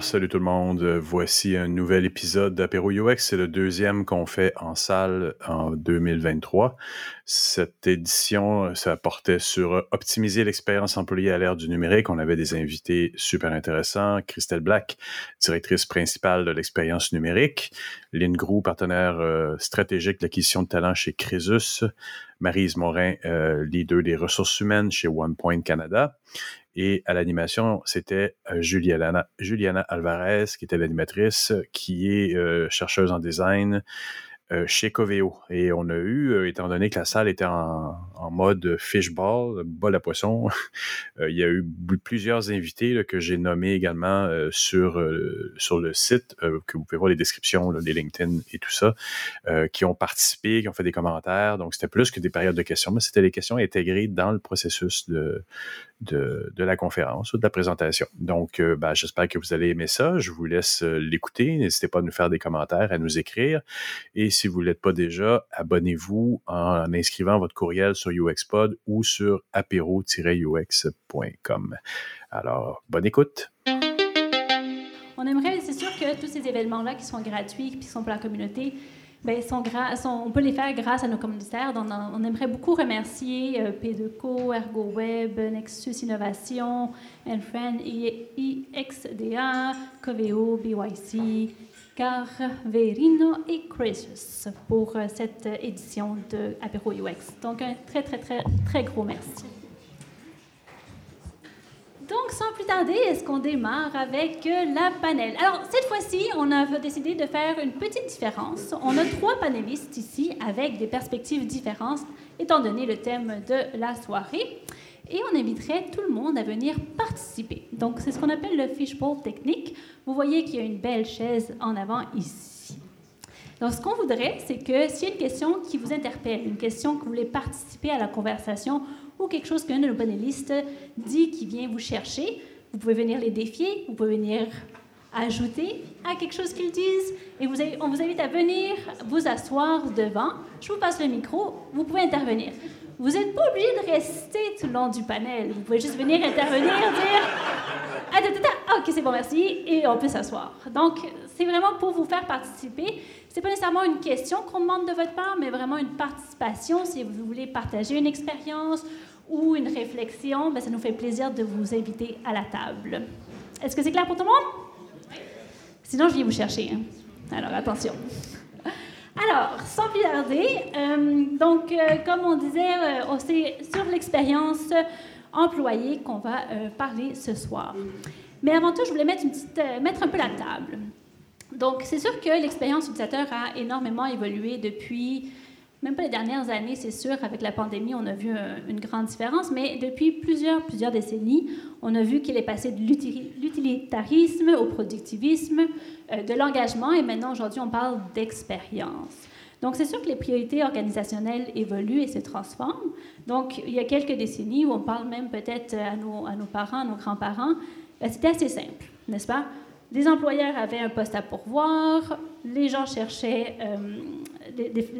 Salut tout le monde. Voici un nouvel épisode d'Apéro UX. C'est le deuxième qu'on fait en salle en 2023. Cette édition, ça portait sur optimiser l'expérience employée à l'ère du numérique. On avait des invités super intéressants. Christelle Black, directrice principale de l'expérience numérique. Lynn Grou, partenaire euh, stratégique d'acquisition de talent chez Crésus. Marise Morin, euh, leader des ressources humaines chez OnePoint Canada. Et à l'animation, c'était euh, Juliana, Alvarez, qui était l'animatrice, qui est euh, chercheuse en design, euh, chez Coveo. Et on a eu, étant donné que la salle était en, mode fishball, bol à poisson, il y a eu plusieurs invités que j'ai nommés également sur, sur le site, que vous pouvez voir les descriptions, les LinkedIn et tout ça, qui ont participé, qui ont fait des commentaires. Donc, c'était plus que des périodes de questions, mais c'était des questions intégrées dans le processus de, de, la conférence ou de la présentation. Donc, ben, j'espère que vous allez aimer ça. Je vous laisse l'écouter. N'hésitez pas à nous faire des commentaires, à nous écrire. Et si vous ne l'êtes pas déjà, abonnez-vous en inscrivant votre courriel sur UXPod ou sur apéro-ux.com. Alors, bonne écoute. On aimerait, c'est sûr que tous ces événements-là qui sont gratuits, qui sont pour la communauté, ben, on peut les faire grâce à nos communautaires. On aimerait beaucoup remercier euh, P2Co, ErgoWeb, Nexus Innovation, Enfriend, IXDA, Coveo, BYC, Verino et Crisis pour euh, cette édition de Apéro UX. Donc, un très, très, très, très gros merci. Donc, sans plus tarder, est-ce qu'on démarre avec euh, la panel? Alors, cette fois-ci, on a décidé de faire une petite différence. On a trois panélistes ici avec des perspectives différentes, étant donné le thème de la soirée et on inviterait tout le monde à venir participer. Donc, c'est ce qu'on appelle le fishbowl technique. Vous voyez qu'il y a une belle chaise en avant ici. Donc, ce qu'on voudrait, c'est que s'il y a une question qui vous interpelle, une question que vous voulez participer à la conversation ou quelque chose qu'un de nos panélistes dit qui vient vous chercher, vous pouvez venir les défier, vous pouvez venir ajouter à quelque chose qu'ils disent et on vous invite à venir vous asseoir devant. Je vous passe le micro, vous pouvez intervenir. Vous n'êtes pas obligé de rester tout le long du panel. Vous pouvez juste venir intervenir, dire ah, ah, OK, c'est bon, merci, et on peut s'asseoir. Donc, c'est vraiment pour vous faire participer. C'est pas nécessairement une question qu'on demande de votre part, mais vraiment une participation. Si vous voulez partager une expérience ou une réflexion, ben, ça nous fait plaisir de vous inviter à la table. Est-ce que c'est clair pour tout le monde? Sinon, je viens vous chercher. Hein. Alors, attention. Alors, sans plus tarder, euh, donc, euh, comme on disait, euh, c'est sur l'expérience employée qu'on va parler ce soir. Mais avant tout, je voulais mettre un peu la table. Donc, c'est sûr que l'expérience utilisateur a énormément évolué depuis même pas les dernières années, c'est sûr, avec la pandémie, on a vu une grande différence, mais depuis plusieurs, plusieurs décennies, on a vu qu'il est passé de l'utilitarisme au productivisme, euh, de l'engagement, et maintenant, aujourd'hui, on parle d'expérience. Donc, c'est sûr que les priorités organisationnelles évoluent et se transforment. Donc, il y a quelques décennies où on parle même peut-être à nos, à nos parents, à nos grands-parents, ben, c'était assez simple, n'est-ce pas? Les employeurs avaient un poste à pourvoir, les gens cherchaient, euh,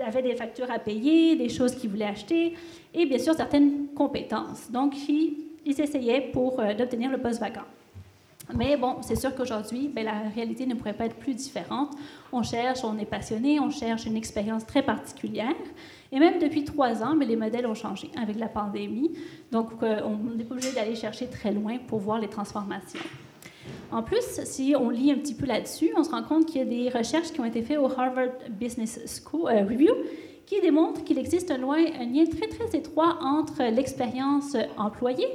avaient des factures à payer, des choses qu'ils voulaient acheter, et bien sûr certaines compétences. Donc, ils, essayaient pour euh, d'obtenir le poste vacant. Mais bon, c'est sûr qu'aujourd'hui, ben, la réalité ne pourrait pas être plus différente. On cherche, on est passionné, on cherche une expérience très particulière. Et même depuis trois ans, mais ben, les modèles ont changé avec la pandémie. Donc, euh, on n'est pas obligé d'aller chercher très loin pour voir les transformations. En plus, si on lit un petit peu là-dessus, on se rend compte qu'il y a des recherches qui ont été faites au Harvard Business School euh, Review qui démontrent qu'il existe un, lien très très étroit entre l'expérience employée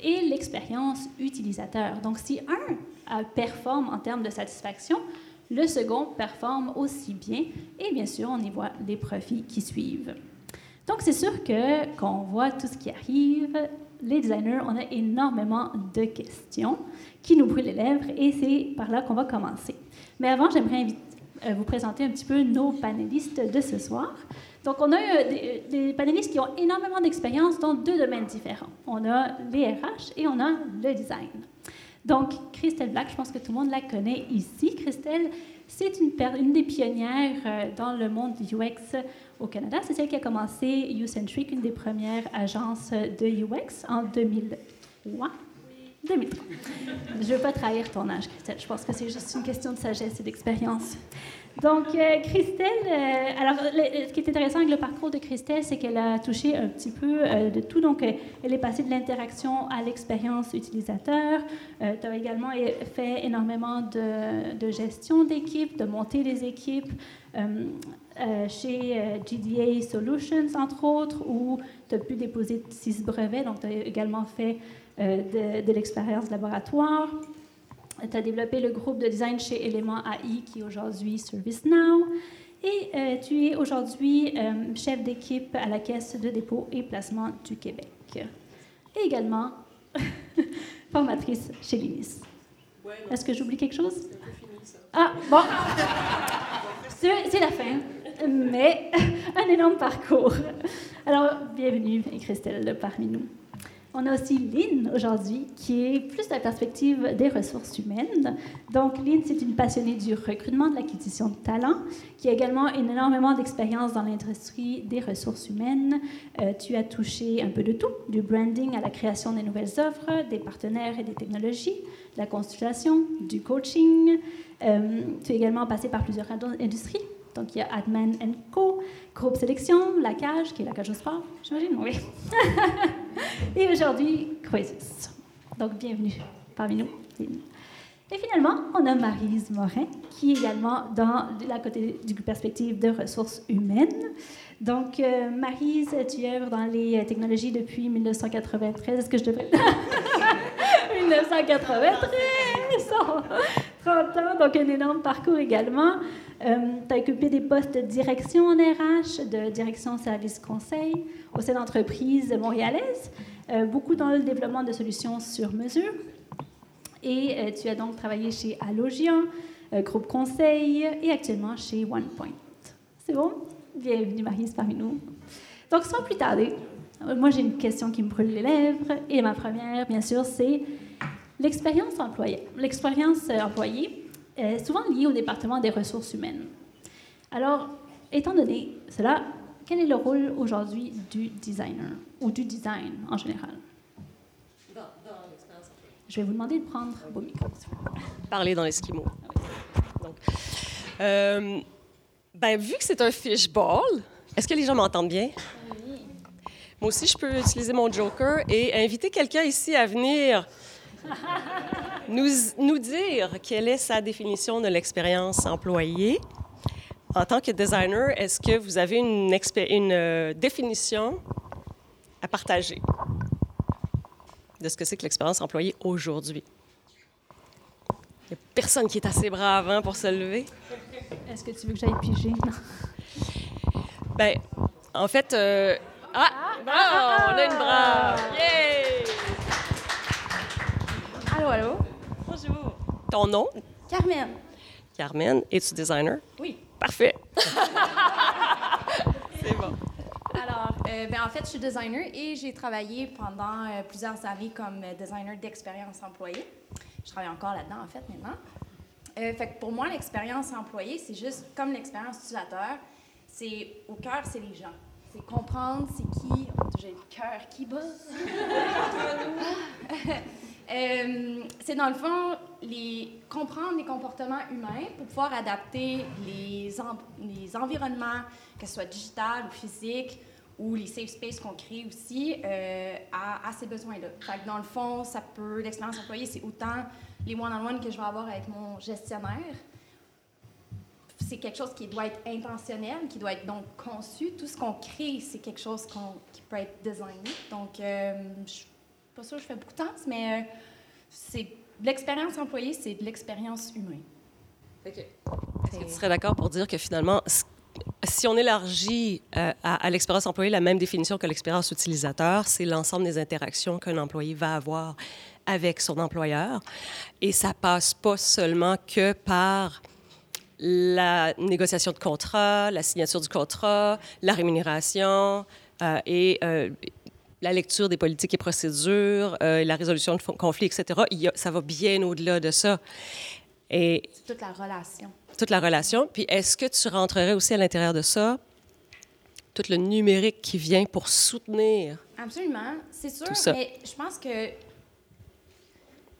et l'expérience utilisateur. Donc, si un euh, performe en termes de satisfaction, le second performe aussi bien et bien sûr, on y voit les profits qui suivent. Donc, c'est sûr que quand on voit tout ce qui arrive, les designers, on a énormément de questions qui nous brûlent les lèvres et c'est par là qu'on va commencer. Mais avant, j'aimerais euh, vous présenter un petit peu nos panélistes de ce soir. Donc, on a euh, des, panélistes qui ont énormément d'expérience dans deux domaines différents. On a les RH et on a le design. Donc, Christelle Black, je pense que tout le monde la connaît ici. Christelle, c'est une, une, des pionnières euh, dans le monde du UX au Canada. C'est celle qui a commencé UCentric, une des premières agences de UX en 2003. 2003. Je ne veux pas trahir ton âge, Christelle. Je pense que c'est juste une question de sagesse et d'expérience. Donc, euh, Christelle, euh, alors, ce qui est intéressant avec le parcours de Christelle, c'est qu'elle a touché un petit peu euh, de tout. Donc, elle est passée de l'interaction à l'expérience utilisateur. tu as également fait énormément de, de gestion d'équipe, de monter des équipes. Chez GDA Solutions, entre autres, où tu as pu déposer six brevets. Donc, tu as également fait de, de l'expérience laboratoire. Tu as développé le groupe de design chez Element AI, qui est aujourd'hui ServiceNow. Et euh, tu es aujourd'hui euh, chef d'équipe à la Caisse de dépôt et placement du Québec. Et également formatrice chez l'INIS. Est-ce que j'oublie quelque chose? Ah, bon. C'est la fin, mais un énorme parcours. Alors, bienvenue, Christelle, parmi nous. On a aussi Lynn aujourd'hui, qui est plus de la perspective des ressources humaines. Donc, Lynn, c'est une passionnée du recrutement, de l'acquisition de talents, qui a également énormément d'expérience dans l'industrie des ressources humaines. Euh, tu as touché un peu de tout, du branding à la création des nouvelles offres, des partenaires et des technologies, de la consultation, du coaching. Euh, tu es également passé par plusieurs industries, donc, il y a Adman Co, Groupe Sélection, La Cage, qui est la cage au sport, j'imagine, oui. Et aujourd'hui, Croesus. Donc, bienvenue parmi nous. Et finalement, on a Marise Morin, qui est également dans la côté du perspective de ressources humaines. Donc, euh, Marise, tu œuvres dans les technologies depuis 1993. Est-ce que je devrais... 1993! 30 ans, donc un énorme parcours également. Euh, tu as occupé des postes de direction en RH, de direction service conseil au sein d'entreprises montréalaises, euh, beaucoup dans le développement de solutions sur mesure. Et euh, tu as donc travaillé chez Allogian, groupe conseil, et actuellement chez OnePoint. C'est bon? Bienvenue, Marise, parmi nous. Donc, sans plus tarder, moi j'ai une question qui me brûle les lèvres, et ma première, bien sûr, c'est l'expérience employée. L'expérience employée, souvent lié au département des ressources humaines. Alors, étant donné cela, quel est le rôle aujourd'hui du designer ou du design en général? Dans, l'expérience Je vais vous demander de prendre vos micros. Parler dans l'esquimau. Donc, euh, ben, vu que c'est un fishball, est-ce que les gens m'entendent bien? Oui. Moi aussi, je peux utiliser mon joker et inviter quelqu'un ici à venir nous, nous dire quelle est sa définition de l'expérience employée. En tant que designer, est-ce que vous avez une, une euh, définition à partager de ce que c'est que l'expérience employée aujourd'hui? Il n'y a personne qui est assez brave hein, pour se lever. Est-ce que tu veux que j'aille piger? ben, en fait, euh, ah, ah, ah, on a une brave! Yeah! Allô, allô. Bonjour. Ton nom? Carmen. Carmen, es-tu designer? Oui. Parfait. C'est bon. Alors, euh, ben, en fait, je suis designer et j'ai travaillé pendant euh, plusieurs années comme designer d'expérience employée. Je travaille encore là-dedans, en fait, maintenant. Euh, fait que pour moi, l'expérience employée, c'est juste comme l'expérience utilisateur. C'est au cœur, c'est les gens. C'est comprendre c'est qui. J'ai le cœur qui bat. Euh, c'est dans le fond comprendre les comportements humains pour pouvoir adapter les, environnements, que ce soit digital ou physique, ou les safe spaces qu'on crée aussi euh, à, ces besoins-là. dans le fond, l'expérience employée, c'est autant les one-on-one que je vais avoir avec mon gestionnaire. C'est quelque chose qui doit être intentionnel, qui doit être donc conçu. Tout ce qu'on crée, c'est quelque chose qui peut être designé. Donc, euh, je pas sûr que je fais beaucoup de temps, mais euh, c'est l'expérience employée, c'est de l'expérience humaine. OK. Est-ce que tu serais d'accord pour dire que finalement, si on élargit euh, à, l'expérience employée la même définition que l'expérience utilisateur, c'est l'ensemble des interactions qu'un employé va avoir avec son employeur. Et ça passe pas seulement que par la négociation de contrat, la signature du contrat, la rémunération euh, et la lecture des politiques et procédures, euh, la résolution de conflits, etc. ça va bien au-delà de ça. Et toute la relation. Toute la relation. Puis est-ce que tu rentrerais aussi à l'intérieur de ça tout le numérique qui vient pour soutenir Absolument, c'est sûr. Mais je pense que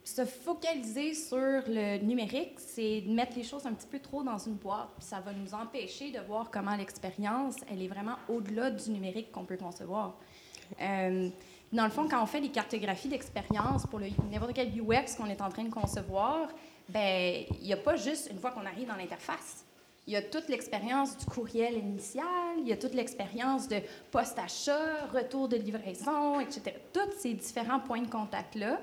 se focaliser sur le numérique, c'est de mettre les choses un petit peu trop dans une boîte. Puis ça va nous empêcher de voir comment l'expérience, elle est vraiment au-delà du numérique qu'on peut concevoir. Euh, dans le fond, quand on fait des cartographies d'expérience pour n'importe quel UX qu'on est en train de concevoir, ben il n'y a pas juste une fois qu'on arrive dans l'interface. Il y a toute l'expérience du courriel initial, il y a toute l'expérience de post-achat, retour de livraison, etc. Tous ces différents points de contact-là,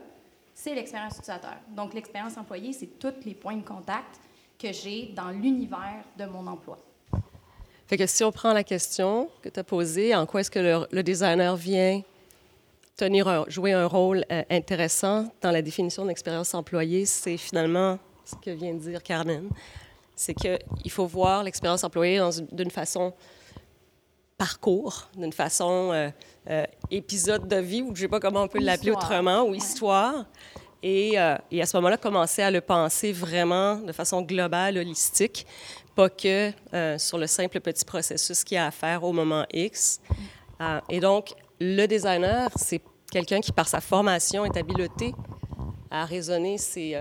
c'est l'expérience utilisateur. Donc, l'expérience employée, c'est tous les points de contact que j'ai dans l'univers de mon emploi. Fait que si on prend la question que tu as posée, en quoi est-ce que le, designer vient tenir jouer un rôle euh, intéressant dans la définition de l'expérience employée, c'est finalement ce que vient de dire Carmen. C'est qu'il faut voir l'expérience employée d'une façon parcours, d'une façon euh, euh, épisode de vie, ou je ne sais pas comment on peut l'appeler autrement, ou histoire. Et, euh, et, à ce moment-là, commencer à le penser vraiment de façon globale, holistique, pas que sur le simple petit processus qu'il y a à faire au moment X. et donc, le designer, c'est quelqu'un qui, par sa formation, est habilité à raisonner ses,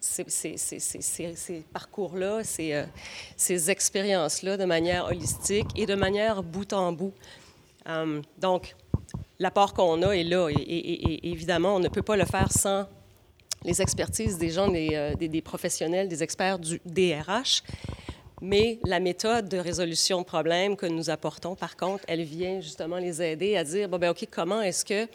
ces, parcours-là, ces, euh, ces expériences-là de manière holistique et de manière bout en bout. Euh, donc, l'apport qu'on a est là. Et, évidemment, on ne peut pas le faire sans les expertises des gens, des, euh, des, professionnels, des experts du DRH. Mais la méthode de résolution de problèmes que nous apportons, par contre, elle vient justement les aider à dire, bon, ben OK, comment est-ce que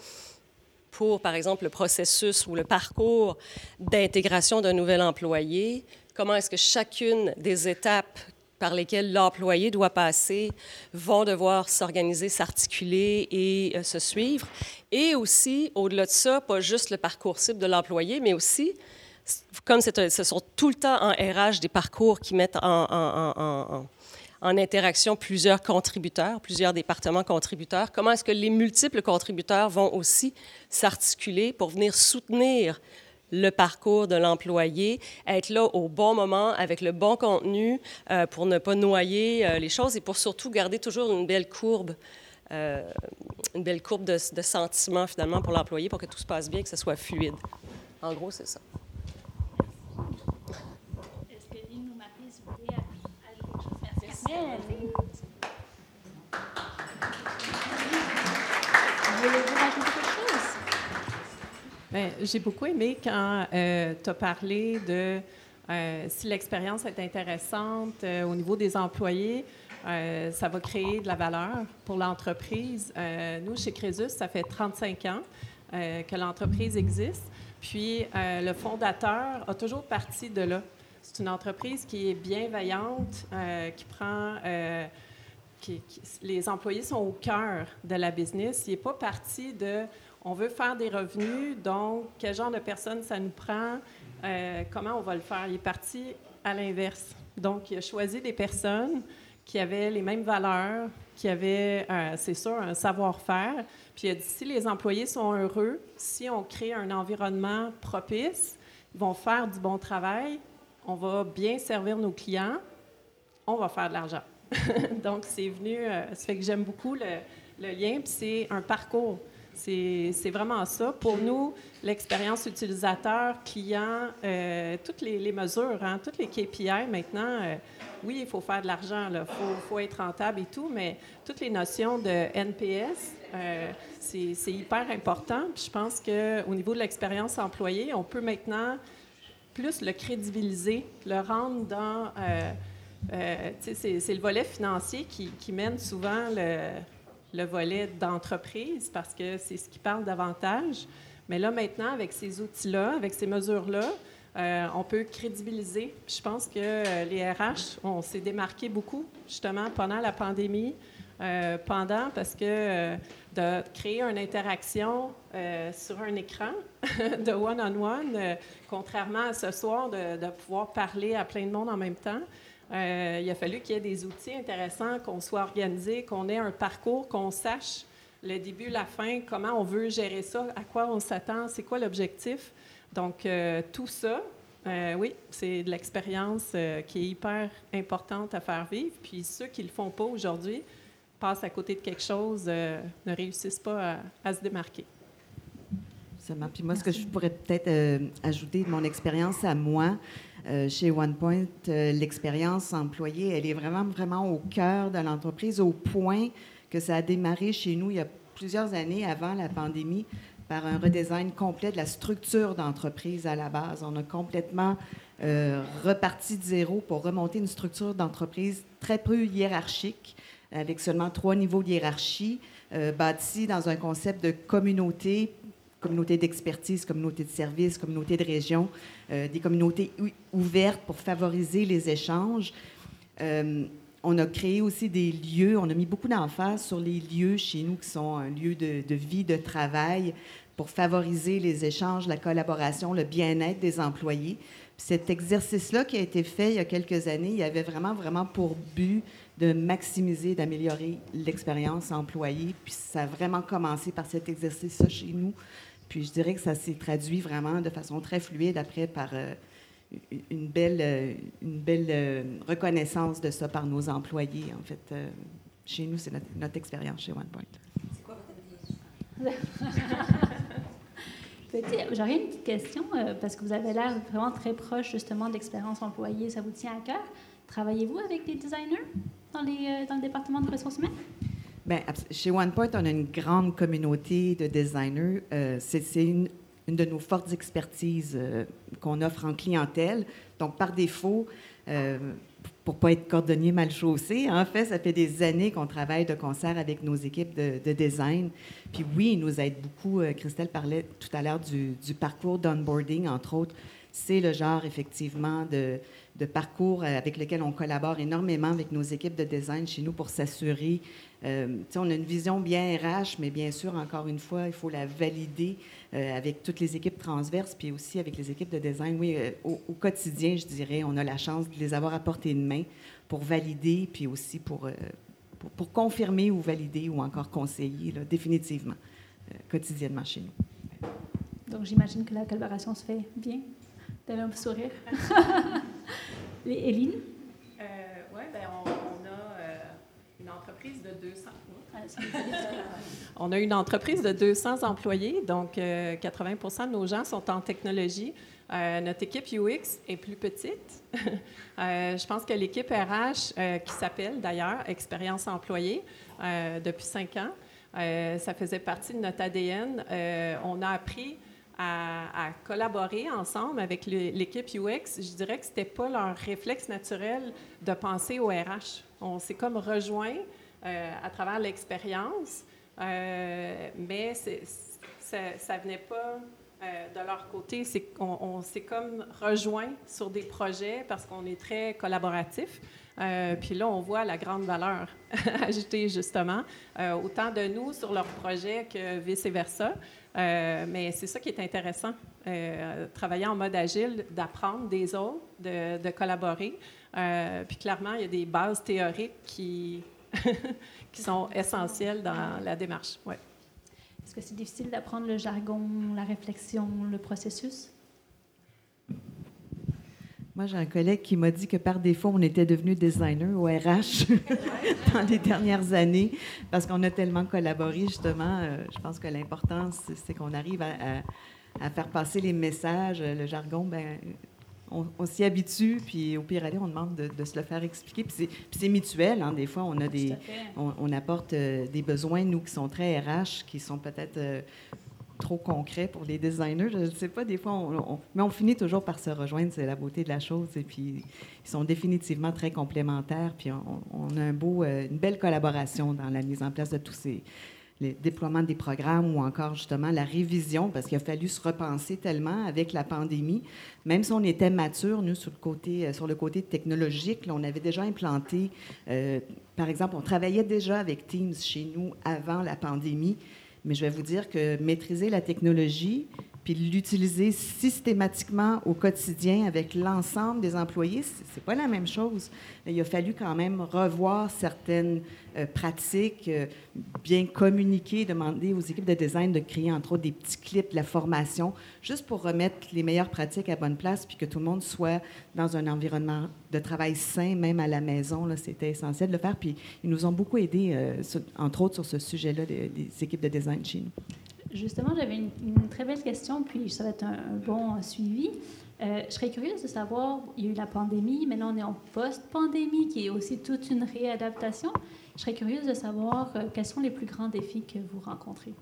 pour, par exemple, le processus ou le parcours d'intégration d'un nouvel employé, comment est-ce que chacune des étapes par lesquelles l'employé doit passer vont devoir s'organiser, s'articuler et euh, se suivre? Et aussi, au-delà de ça, pas juste le parcours cible de l'employé, mais aussi, comme ce sont tout le temps en RH des parcours qui mettent en, interaction plusieurs contributeurs, plusieurs départements contributeurs. Comment est-ce que les multiples contributeurs vont aussi s'articuler pour venir soutenir le parcours de l'employé, être là au bon moment avec le bon contenu euh, pour ne pas noyer euh, les choses et pour surtout garder toujours une belle courbe, euh, une belle courbe de, de sentiments finalement pour l'employé pour que tout se passe bien, que ce soit fluide. En gros, c'est ça. J'ai beaucoup aimé quand euh, tu as parlé de euh, si l'expérience est intéressante euh, au niveau des employés, ça va créer de la valeur pour l'entreprise. nous, chez Crésus, ça fait 35 ans que l'entreprise existe. Puis, le fondateur a toujours parti de là. C'est une entreprise qui est bienveillante, qui prend les employés sont au cœur de la business. Il n'est pas parti de on veut faire des revenus, donc quel genre de personnes ça nous prend, euh, comment on va le faire? Il est parti à l'inverse. Donc, il a choisi des personnes qui avaient les mêmes valeurs, qui avaient, euh, c'est sûr, un savoir-faire. Puis il a dit, si les employés sont heureux, si on crée un environnement propice, ils vont faire du bon travail, on va bien servir nos clients, on va faire de l'argent. Donc, c'est venu, euh, ça fait que j'aime beaucoup le, lien, puis c'est un parcours. C'est vraiment ça. Pour nous, l'expérience utilisateur, client, euh, toutes les, mesures, hein, toutes les KPI maintenant, euh, oui, il faut faire de l'argent, il faut, être rentable et tout, mais toutes les notions de NPS, c'est hyper important. Je pense qu'au niveau de l'expérience employée, on peut maintenant plus le crédibiliser, le rendre dans euh, c'est le volet financier qui, mène souvent le, volet d'entreprise parce que c'est ce qui parle davantage. Mais là, maintenant, avec ces outils-là, avec ces mesures-là, euh, on peut crédibiliser. Je pense que euh, les RH, on s'est démarqué beaucoup, justement, pendant la pandémie, pendant, parce que de créer une interaction sur un écran de one-on-one, contrairement à ce soir, de, pouvoir parler à plein de monde en même temps, euh, il a fallu qu'il y ait des outils intéressants, qu'on soit organisé, qu'on ait un parcours, qu'on sache le début, la fin, comment on veut gérer ça, à quoi on s'attend, c'est quoi l'objectif. Donc, euh, tout ça, euh, oui, c'est de l'expérience qui est hyper importante à faire vivre. Puis ceux qui ne le font pas aujourd'hui passent à côté de quelque chose, ne réussissent pas à, se démarquer. Puis moi, ce que je pourrais peut-être ajouter de mon expérience à moi, euh, chez OnePoint, euh, l'expérience employée, elle est vraiment, vraiment au cœur de l'entreprise, au point que ça a démarré chez nous il y a plusieurs années avant la pandémie par un redesign complet de la structure d'entreprise à la base. On a complètement reparti de zéro pour remonter une structure d'entreprise très peu hiérarchique, avec seulement trois niveaux de hiérarchie, bâtie dans un concept de communauté communauté d'expertise, communauté de services, communauté de région, euh, des communautés ouvertes pour favoriser les échanges. Euh, on a créé aussi des lieux, on a mis beaucoup d'emphase sur les lieux chez nous qui sont un lieu de, de vie, de travail, pour favoriser les échanges, la collaboration, le bien-être des employés. cet exercice-là qui a été fait il y a quelques années, il avait vraiment, vraiment pour but de maximiser, d'améliorer l'expérience employée. Puis ça a vraiment commencé par cet exercice-là chez nous. Puis je dirais que ça s'est traduit vraiment de façon très fluide après par euh, une belle, euh, une belle euh, reconnaissance de ça par nos employés. En fait, chez nous, c'est notre, expérience chez OnePoint. C'est quoi votre J'aurais une petite question, parce que vous avez l'air vraiment très proche justement de l'expérience employée, ça vous tient à cœur? Travaillez-vous avec des designers dans, les, dans le département de ressources humaines? Bien, chez OnePoint, on a une grande communauté de designers. Euh, c'est une, de nos fortes expertises euh, qu'on offre en clientèle. Donc, par défaut, euh, pour ne pas être cordonnier mal chaussé, en fait, ça fait des années qu'on travaille de concert avec nos équipes de, design. Puis oui, ils nous aident beaucoup. Christelle parlait tout à l'heure du, du parcours d'onboarding, entre autres. C'est le genre, effectivement, de, de parcours avec lequel on collabore énormément avec nos équipes de design chez nous pour s'assurer euh, on a une vision bien RH, mais bien sûr, encore une fois, il faut la valider euh, avec toutes les équipes transverses, puis aussi avec les équipes de design. Oui, euh, au, quotidien, je dirais, on a la chance de les avoir à portée de main pour valider, puis aussi pour, pour, confirmer ou valider ou encore conseiller, définitivement, quotidiennement chez nous. Donc, j'imagine que la collaboration se fait bien? Vous avez un sourire. Éline? oui, bien, on de 200. On a une entreprise de 200 employés, donc 80% euh, de nos gens sont en technologie. Euh, notre équipe UX est plus petite. Euh, je pense que l'équipe RH, qui s'appelle d'ailleurs Expérience employée, depuis cinq ans, ça faisait partie de notre ADN. on a appris à, collaborer ensemble avec l'équipe UX. Je dirais que ce n'était pas leur réflexe naturel de penser au RH. On s'est comme rejoint euh, à travers l'expérience, euh, mais ça ne venait pas euh, de leur côté. C'est on, s'est comme rejoint sur des projets parce qu'on est très collaboratif. puis là, on voit la grande valeur ajoutée, justement, autant de nous sur leurs projets que vice-versa. Mais c'est ça qui est intéressant, travailler en mode agile, d'apprendre des autres, de, collaborer. puis clairement, il y a des bases théoriques qui, qui sont essentielles dans la démarche. Ouais. Est-ce que c'est difficile d'apprendre le jargon, la réflexion, le processus? Moi, j'ai un collègue qui m'a dit que par défaut, on était devenu designer au RH dans les dernières années parce qu'on a tellement collaboré, justement. Euh, je pense que l'important, c'est qu'on arrive à, à, faire passer les messages. Le jargon, ben, on, s'y habitue, puis au pire aller, on demande de, se le faire expliquer. Puis c'est mutuel, hein, des fois, on a des, on, apporte euh, des besoins, nous, qui sont très RH, qui sont peut-être euh, trop concrets pour les designers. Je ne sais pas, des fois, on, mais on finit toujours par se rejoindre, c'est la beauté de la chose. Et puis, ils sont définitivement très complémentaires, puis on, a un beau, euh, une belle collaboration dans la mise en place de tous ces le déploiement des programmes ou encore justement la révision, parce qu'il a fallu se repenser tellement avec la pandémie. Même si on était mature, nous, sur le côté, euh, sur le côté technologique, on avait déjà implanté, euh, par exemple, on travaillait déjà avec Teams chez nous avant la pandémie, mais je vais vous dire que maîtriser la technologie, puis l'utiliser systématiquement au quotidien avec l'ensemble des employés, c'est pas la même chose. Il a fallu quand même revoir certaines euh, pratiques, euh, bien communiquer, demander aux équipes de design de créer entre autres des petits clips de la formation, juste pour remettre les meilleures pratiques à bonne place, puis que tout le monde soit dans un environnement de travail sain, même à la maison. C'était essentiel de le faire. Puis ils nous ont beaucoup aidés, euh, entre autres sur ce sujet-là, des, des équipes de design chez nous. Justement, j'avais une, très belle question, puis ça va être un, bon suivi. Euh, je serais curieuse de savoir, il y a eu la pandémie, maintenant on est en post-pandémie, qui est aussi toute une réadaptation. Je serais curieuse de savoir euh, quels sont les plus grands défis que vous rencontrez.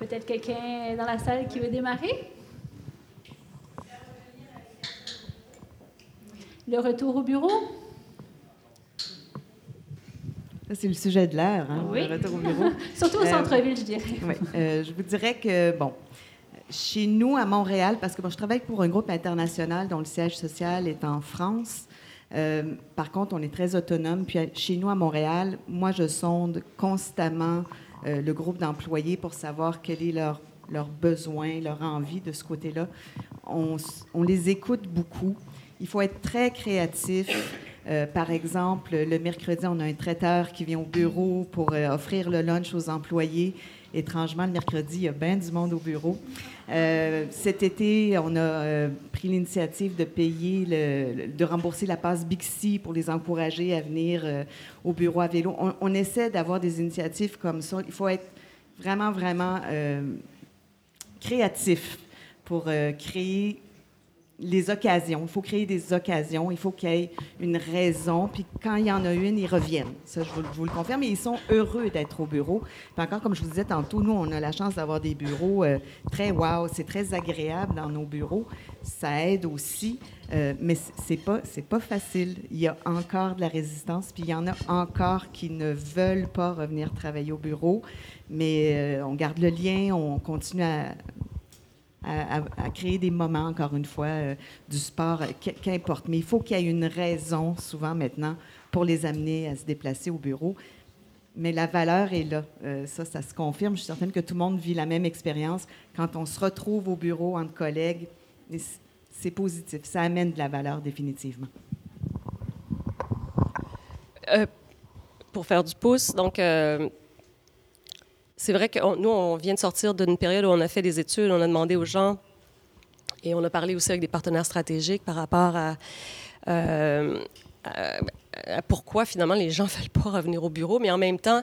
Peut-être quelqu'un dans la salle qui veut démarrer? Le retour au bureau? C'est le sujet de l'heure, hein, oui. le retour au bureau. Surtout au euh, centre-ville, je dirais. Oui. Euh, je vous dirais que, bon, chez nous, à Montréal, parce que bon, je travaille pour un groupe international dont le siège social est en France. Euh, par contre, on est très autonome. Puis chez nous, à Montréal, moi, je sonde constamment le groupe d'employés pour savoir quel est leur, leur besoin, leur envie de ce côté-là. On, on les écoute beaucoup. Il faut être très créatif. Euh, par exemple, le mercredi, on a un traiteur qui vient au bureau pour euh, offrir le lunch aux employés. Étrangement, le mercredi, il y a bien du monde au bureau. Euh, cet été, on a pris l'initiative de payer, de rembourser la passe Bixi pour les encourager à venir au bureau à vélo. On essaie d'avoir des initiatives comme ça. Il faut être vraiment, vraiment créatif pour créer les occasions. Il faut créer des occasions. Il faut qu'il y ait une raison. Puis quand il y en a une, ils reviennent. Ça, je vous, le confirme. Et ils sont heureux d'être au bureau. Puis encore, comme je vous disais tantôt, nous, on a la chance d'avoir des bureaux euh, très wow. C'est très agréable dans nos bureaux. Ça aide aussi. Euh, mais c'est pas c'est pas facile. Il y a encore de la résistance, puis il y en a encore qui ne veulent pas revenir travailler au bureau. Mais euh, on garde le lien, on continue à à, créer des moments, encore une fois, euh, du sport, qu'importe. Mais il faut qu'il y ait une raison, souvent maintenant, pour les amener à se déplacer au bureau. Mais la valeur est là. Euh, ça, ça se confirme. Je suis certaine que tout le monde vit la même expérience. Quand on se retrouve au bureau entre collègues, c'est positif. Ça amène de la valeur définitivement. Euh, pour faire du pouce, donc c'est vrai que nous, on vient de sortir d'une période où on a fait des études, on a demandé aux gens, et on a parlé aussi avec des partenaires stratégiques par rapport à, euh, pourquoi finalement les gens ne veulent pas revenir au bureau, mais en même temps,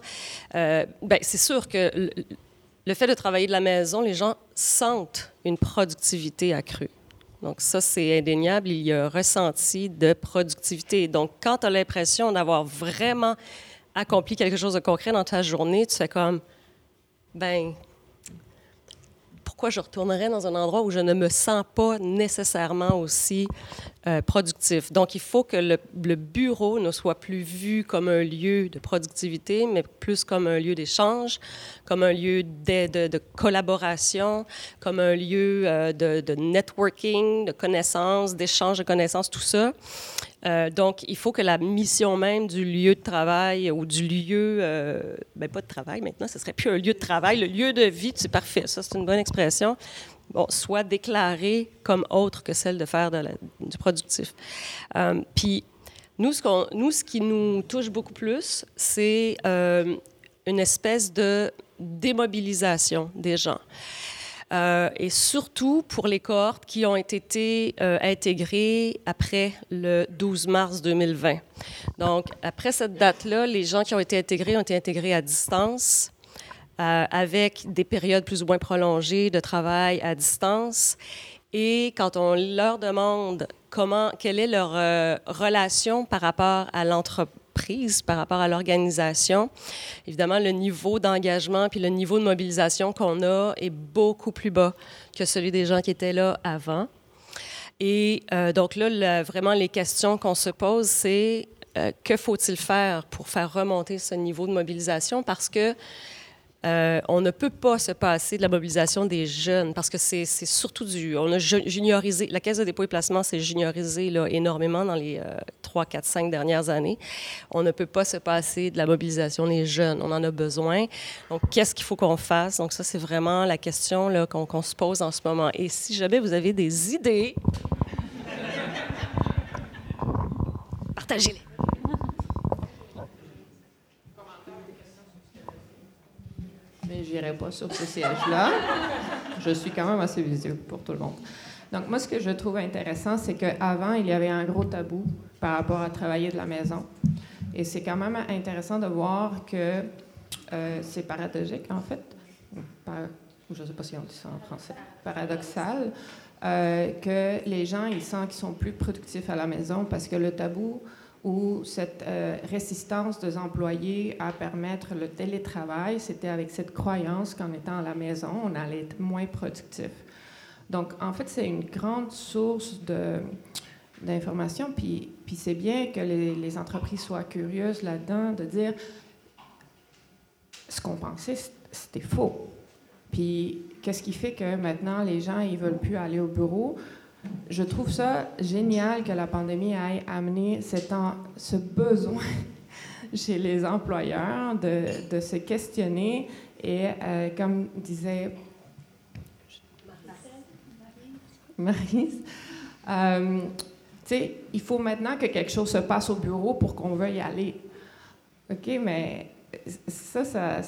euh, ben, c'est sûr que le, le, fait de travailler de la maison, les gens sentent une productivité accrue. Donc ça, c'est indéniable, il y a un ressenti de productivité. Donc quand tu as l'impression d'avoir vraiment accompli quelque chose de concret dans ta journée, tu fais comme ben pourquoi je retournerais dans un endroit où je ne me sens pas nécessairement aussi euh, productif? Donc, il faut que le, bureau ne soit plus vu comme un lieu de productivité, mais plus comme un lieu d'échange, comme un lieu de, de, collaboration, comme un lieu euh, de, de, networking, de connaissances, d'échange de connaissances, tout ça. Euh, donc, il faut que la mission même du lieu de travail ou du lieu, ben pas de travail maintenant, ce serait plus un lieu de travail, le lieu de vie, c'est parfait, ça c'est une bonne expression, bon, soit déclarée comme autre que celle de faire du productif. Euh, puis, nous ce, nous, ce qui nous touche beaucoup plus, c'est euh, une espèce de démobilisation des gens. Euh, et surtout pour les cohortes qui ont été intégrées après le 12 mars 2020. Donc, après cette date-là, les gens qui ont été intégrés ont été intégrés à distance. Euh, avec des périodes plus ou moins prolongées de travail à distance. Et quand on leur demande quelle est leur euh, relation par rapport à l'entreprise, par rapport à l'organisation, évidemment, le niveau d'engagement puis le niveau de mobilisation qu'on a est beaucoup plus bas que celui des gens qui étaient là avant. Et euh, donc là, vraiment, les questions qu'on se pose, c'est que faut-il faire pour faire remonter ce niveau de mobilisation? Parce que euh, on ne peut pas se passer de la mobilisation des jeunes parce que c'est surtout du. On a juniorisé. La Caisse de dépôt et placement s'est juniorisée énormément dans les 3, 4, 5 dernières années. On ne peut pas se passer de la mobilisation des jeunes. On en a besoin. Donc, qu'est-ce qu'il faut qu'on fasse? Donc, ça, c'est vraiment la question qu'on se pose en ce moment. Et si jamais vous avez des idées, partagez-les. Mais je n'irai pas sur ce siège-là. Je suis quand même assez visible pour tout le monde. Donc, moi, ce que je trouve intéressant, c'est qu'avant, il y avait un gros tabou par rapport à travailler de la maison. Et c'est quand même intéressant de voir que euh, c'est paradoxique, en fait. je ne sais pas si on dit ça en français. Paradoxal. Euh, que les gens, ils sentent qu'ils sont plus productifs à la maison parce que le tabou ou cette euh, résistance des employés à permettre le télétravail, c'était avec cette croyance qu'en étant à la maison, on allait être moins productif. Donc, en fait, c'est une grande source d'informations, puis, puis c'est bien que les, les, entreprises soient curieuses là-dedans, de dire ce qu'on pensait, c'était faux. Puis, qu'est-ce qui fait que maintenant, les gens, ils veulent plus aller au bureau? Je trouve ça génial que la pandémie ait amené ce besoin chez les employeurs de, se questionner et, euh, comme disait Marise, euh, il faut maintenant que quelque chose se passe au bureau pour qu'on veuille y aller. OK, mais ça, ça,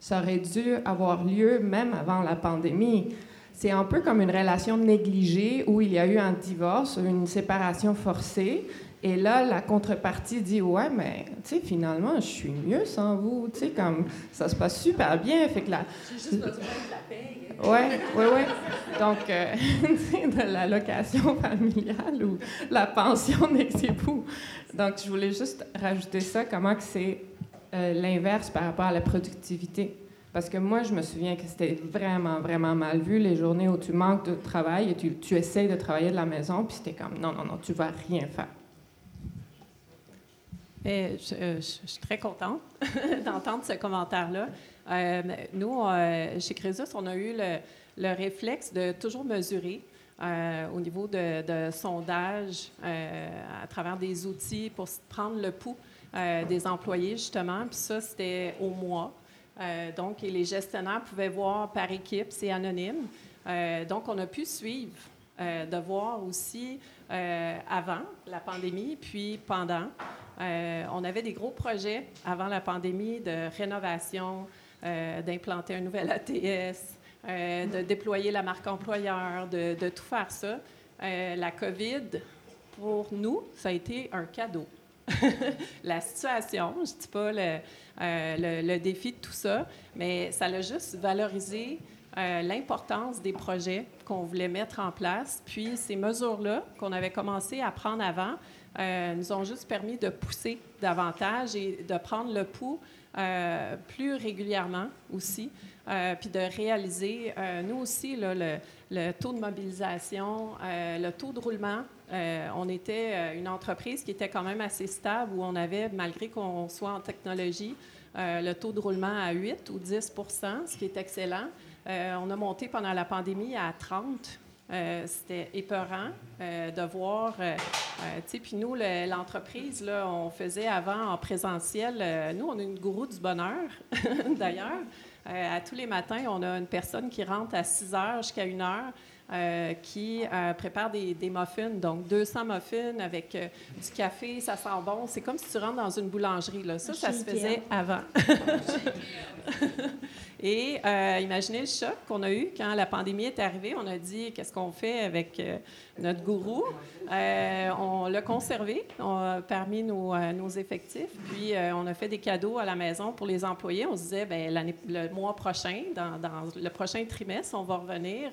ça aurait dû avoir lieu même avant la pandémie c'est un peu comme une relation négligée où il y a eu un divorce, une séparation forcée. Et là, la contrepartie dit Ouais, mais tu sais, finalement, je suis mieux sans vous. Tu sais, comme ça se passe super bien. Fait que la. J'ai juste besoin de la paye. Oui, oui, oui. Donc, euh, de la location familiale ou la pension d'ex-époux. Donc, je voulais juste rajouter ça, comment que c'est euh, l'inverse par rapport à la productivité. Parce que moi, je me souviens que c'était vraiment, vraiment mal vu les journées où tu manques de travail et tu, essaies de travailler de la maison, puis c'était comme non, non, non, tu vas rien faire. Et je, suis très contente d'entendre ce commentaire-là. Euh, nous, euh, chez Crésus, on a eu le, le réflexe de toujours mesurer euh, au niveau de, de sondage à travers des outils pour prendre le pouls des employés, justement. Puis ça, c'était au mois. Euh, donc, les gestionnaires pouvaient voir par équipe, c'est anonyme. Euh, donc, on a pu suivre, euh, de voir aussi avant la pandémie, puis pendant. on avait des gros projets avant la pandémie de rénovation, d'implanter un nouvel ATS, de déployer la marque employeur, de, de tout faire ça. la COVID, pour nous, ça a été un cadeau. la situation, je ne dis pas le, euh, le, défi de tout ça, mais ça a juste valorisé euh, l'importance des projets qu'on voulait mettre en place. Puis ces mesures-là qu'on avait commencé à prendre avant euh, nous ont juste permis de pousser davantage et de prendre le pouls plus régulièrement aussi, puis de réaliser, nous aussi, le, le, taux de mobilisation, le taux de roulement euh, on était euh, une entreprise qui était quand même assez stable, où on avait, malgré qu'on soit en technologie, euh, le taux de roulement à 8 ou 10% ce qui est excellent. on a monté pendant la pandémie à 30 c'était épeurant de voir. puis nous, l'entreprise, on faisait avant en présentiel. nous, on a une gourou du bonheur, d'ailleurs. à tous les matins, on a une personne qui rentre à 6 heures jusqu'à 1 heure. Euh, qui euh, prépare des, muffins. Donc, 200 muffins avec euh, du café, ça sent bon. C'est comme si tu rentres dans une boulangerie. Là. Ça, ça se faisait avant. Et imaginez le choc qu'on a eu quand la pandémie est arrivée. On a dit qu'est-ce qu'on fait avec notre gourou? on l'a conservé parmi nos, nos, effectifs. Puis on a fait des cadeaux à la maison pour les employés. On se disait, ben, le mois prochain, dans, dans, le prochain trimestre, on va revenir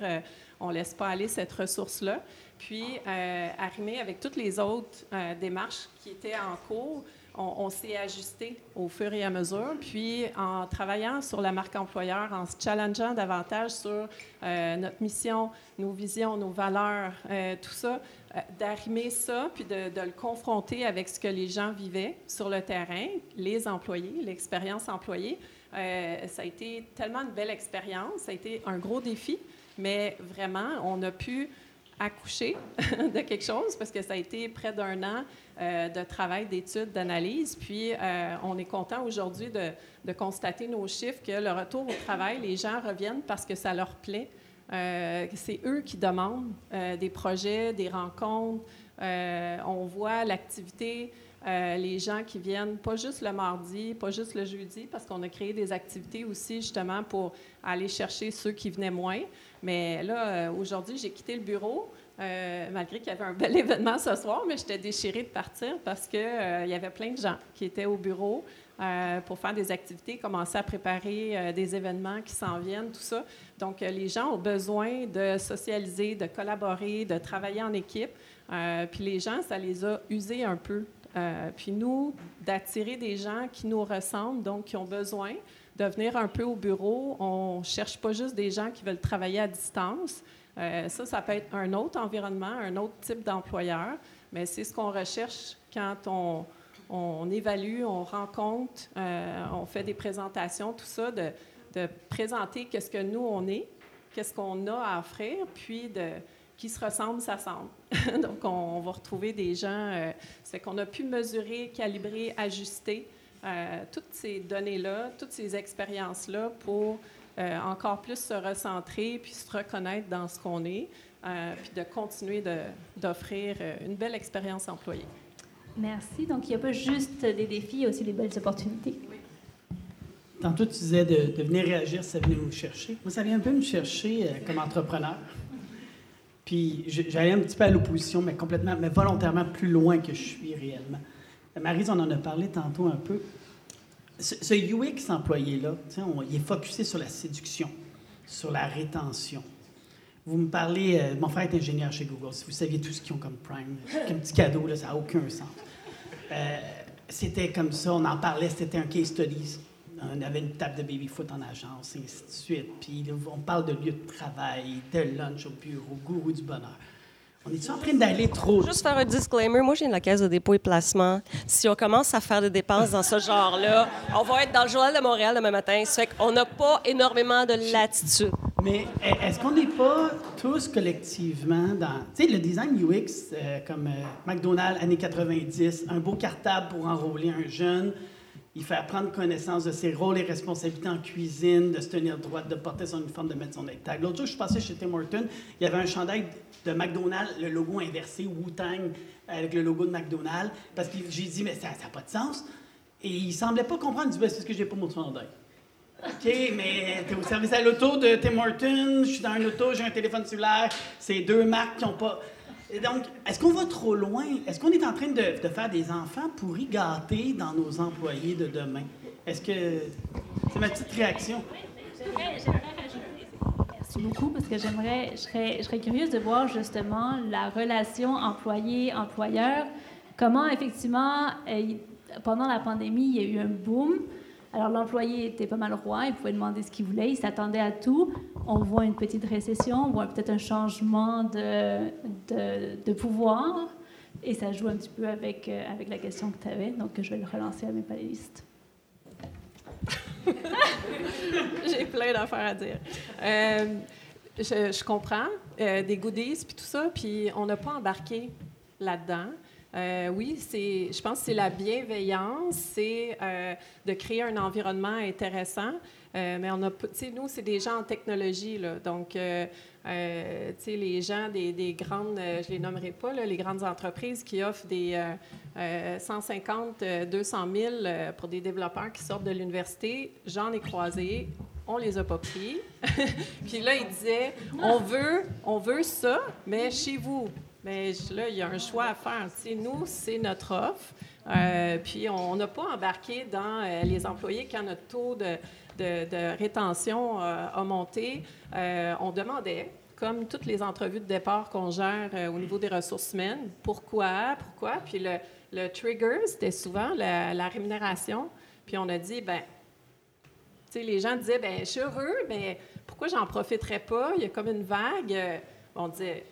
on ne laisse pas aller cette ressource-là. Puis, euh, arrimé avec toutes les autres euh, démarches qui étaient en cours, on, s'est ajusté au fur et à mesure. Puis, en travaillant sur la marque employeur, en se challengeant davantage sur euh, notre mission, nos visions, nos valeurs, euh, tout ça, d'arrimer ça, puis de, de, le confronter avec ce que les gens vivaient sur le terrain, les employés, l'expérience employée. ça a été tellement une belle expérience, ça a été un gros défi. Mais vraiment, on a pu accoucher de quelque chose parce que ça a été près d'un an euh, de travail, d'études, d'analyse. Puis, euh, on est content aujourd'hui de, constater nos chiffres que le retour au travail, les gens reviennent parce que ça leur plaît. Euh, c'est eux qui demandent des projets, des rencontres, on voit l'activité euh, les gens qui viennent pas juste le mardi, pas juste le jeudi, parce qu'on a créé des activités aussi justement pour aller chercher ceux qui venaient moins. Mais là, euh, aujourd'hui, j'ai quitté le bureau. Euh, malgré qu'il y avait un bel événement ce soir, mais j'étais déchirée de partir parce qu'il il y avait plein de gens qui étaient au bureau pour faire des activités, commencer à préparer des événements qui s'en viennent, tout ça. Donc, les gens ont besoin de socialiser, de collaborer, de travailler en équipe. Puis les gens, ça les a usés un peu euh, puis nous, d'attirer des gens qui nous ressemblent, donc qui ont besoin de venir un peu au bureau. On ne cherche pas juste des gens qui veulent travailler à distance. Euh, ça, ça peut être un autre environnement, un autre type d'employeur, mais c'est ce qu'on recherche quand on, on, évalue, on rencontre, euh, on fait des présentations, tout ça, de, de présenter qu'est-ce que nous, on est, qu'est-ce qu'on a à offrir, puis de qui se ressemblent s'assemblent. Donc, on, va retrouver des gens, euh, c'est qu'on a pu mesurer, calibrer, ajuster euh, toutes ces données-là, toutes ces expériences-là pour euh, encore plus se recentrer puis se reconnaître dans ce qu'on est, puis de continuer d'offrir une belle expérience employée. Merci. Donc, il n'y a pas juste des défis, il y a aussi des belles opportunités. Oui. Tantôt, tu disais de, de, venir réagir, ça venait vous chercher. Moi, ça vient un peu me chercher comme entrepreneur. Puis j'allais un petit peu à l'opposition, mais complètement, mais volontairement plus loin que je suis réellement. Marise, on en a parlé tantôt un peu. Ce, UX employé-là, il est focusé sur la séduction, sur la rétention. Vous me parlez, euh, mon frère est ingénieur chez Google. Si vous saviez tout ce qu'ils ont comme Prime, comme petit cadeau, là, ça n'a aucun sens. Euh, c'était comme ça, on en parlait, c'était un case study on avait une table de baby-foot en agence, et ainsi de suite. Puis on parle de lieu de travail, de lunch au bureau, gourou du bonheur. On est en train d'aller trop. Juste faire un disclaimer. Moi, j'ai de la caisse de dépôt et placement. Si on commence à faire des dépenses dans ce genre-là, on va être dans le Journal de Montréal demain matin. Ça fait qu'on n'a pas énormément de latitude. Mais est-ce qu'on n'est pas tous collectivement dans. Tu sais, le design UX, euh, comme euh, McDonald's, années 90, un beau cartable pour enrôler un jeune, il fait prendre connaissance de ses rôles et responsabilités en cuisine, de se tenir droit, de porter son uniforme, de mettre son tag. L'autre jour, je suis passé chez Tim Hortons, il y avait un chandail de McDonald's, le logo inversé, Wu-Tang, avec le logo de McDonald's, parce que j'ai dit, mais ça n'a pas de sens. Et il semblait pas comprendre. Il dit, ben, c'est parce que j'ai pas mon chandail. OK, mais tu es au service à l'auto de Tim Hortons, je suis dans un auto, j'ai un téléphone cellulaire, c'est deux marques qui n'ont pas. Donc, est-ce qu'on va trop loin? Est-ce qu'on est en train de, faire des enfants pourris gâtés dans nos employés de demain? Est-ce que. C'est ma petite réaction. Merci beaucoup parce que j'aimerais, je serais, serais curieuse de voir justement la relation employé-employeur. Comment effectivement, euh, pendant la pandémie, il y a eu un boom alors l'employé était pas mal roi, il pouvait demander ce qu'il voulait, il s'attendait à tout. On voit une petite récession, on voit peut-être un changement de, de, pouvoir, et ça joue un petit peu avec, euh, avec la question que tu avais, donc je vais le relancer à mes panélistes. J'ai plein d'affaires à dire. Euh, je, comprends euh, des goodies puis tout ça, puis on n'a pas embarqué là-dedans. Euh, oui, je pense que c'est la bienveillance, c'est euh, de créer un environnement intéressant. Euh, mais on a, nous, c'est des gens en technologie, là, donc, les gens des, grandes, je les nommerai pas, les grandes entreprises qui offrent des 150, 200 000 pour des développeurs qui sortent de l'université, j'en ai croisé, on les a pas pris. Puis là, ils disaient, on veut, on veut ça, mais chez vous. Mais là, il y a un choix à faire. nous, c'est notre offre. Euh, puis on n'a pas embarqué dans euh, les employés quand notre taux de, rétention euh, a monté. on demandait, comme toutes les entrevues de départ qu'on gère au niveau des ressources humaines, pourquoi, pourquoi? Puis le, trigger, c'était souvent la, la, rémunération. Puis on a dit, ben, tu sais, les gens disaient, ben, je suis heureux, mais pourquoi j'en profiterais pas? Il y a comme une vague. On disait,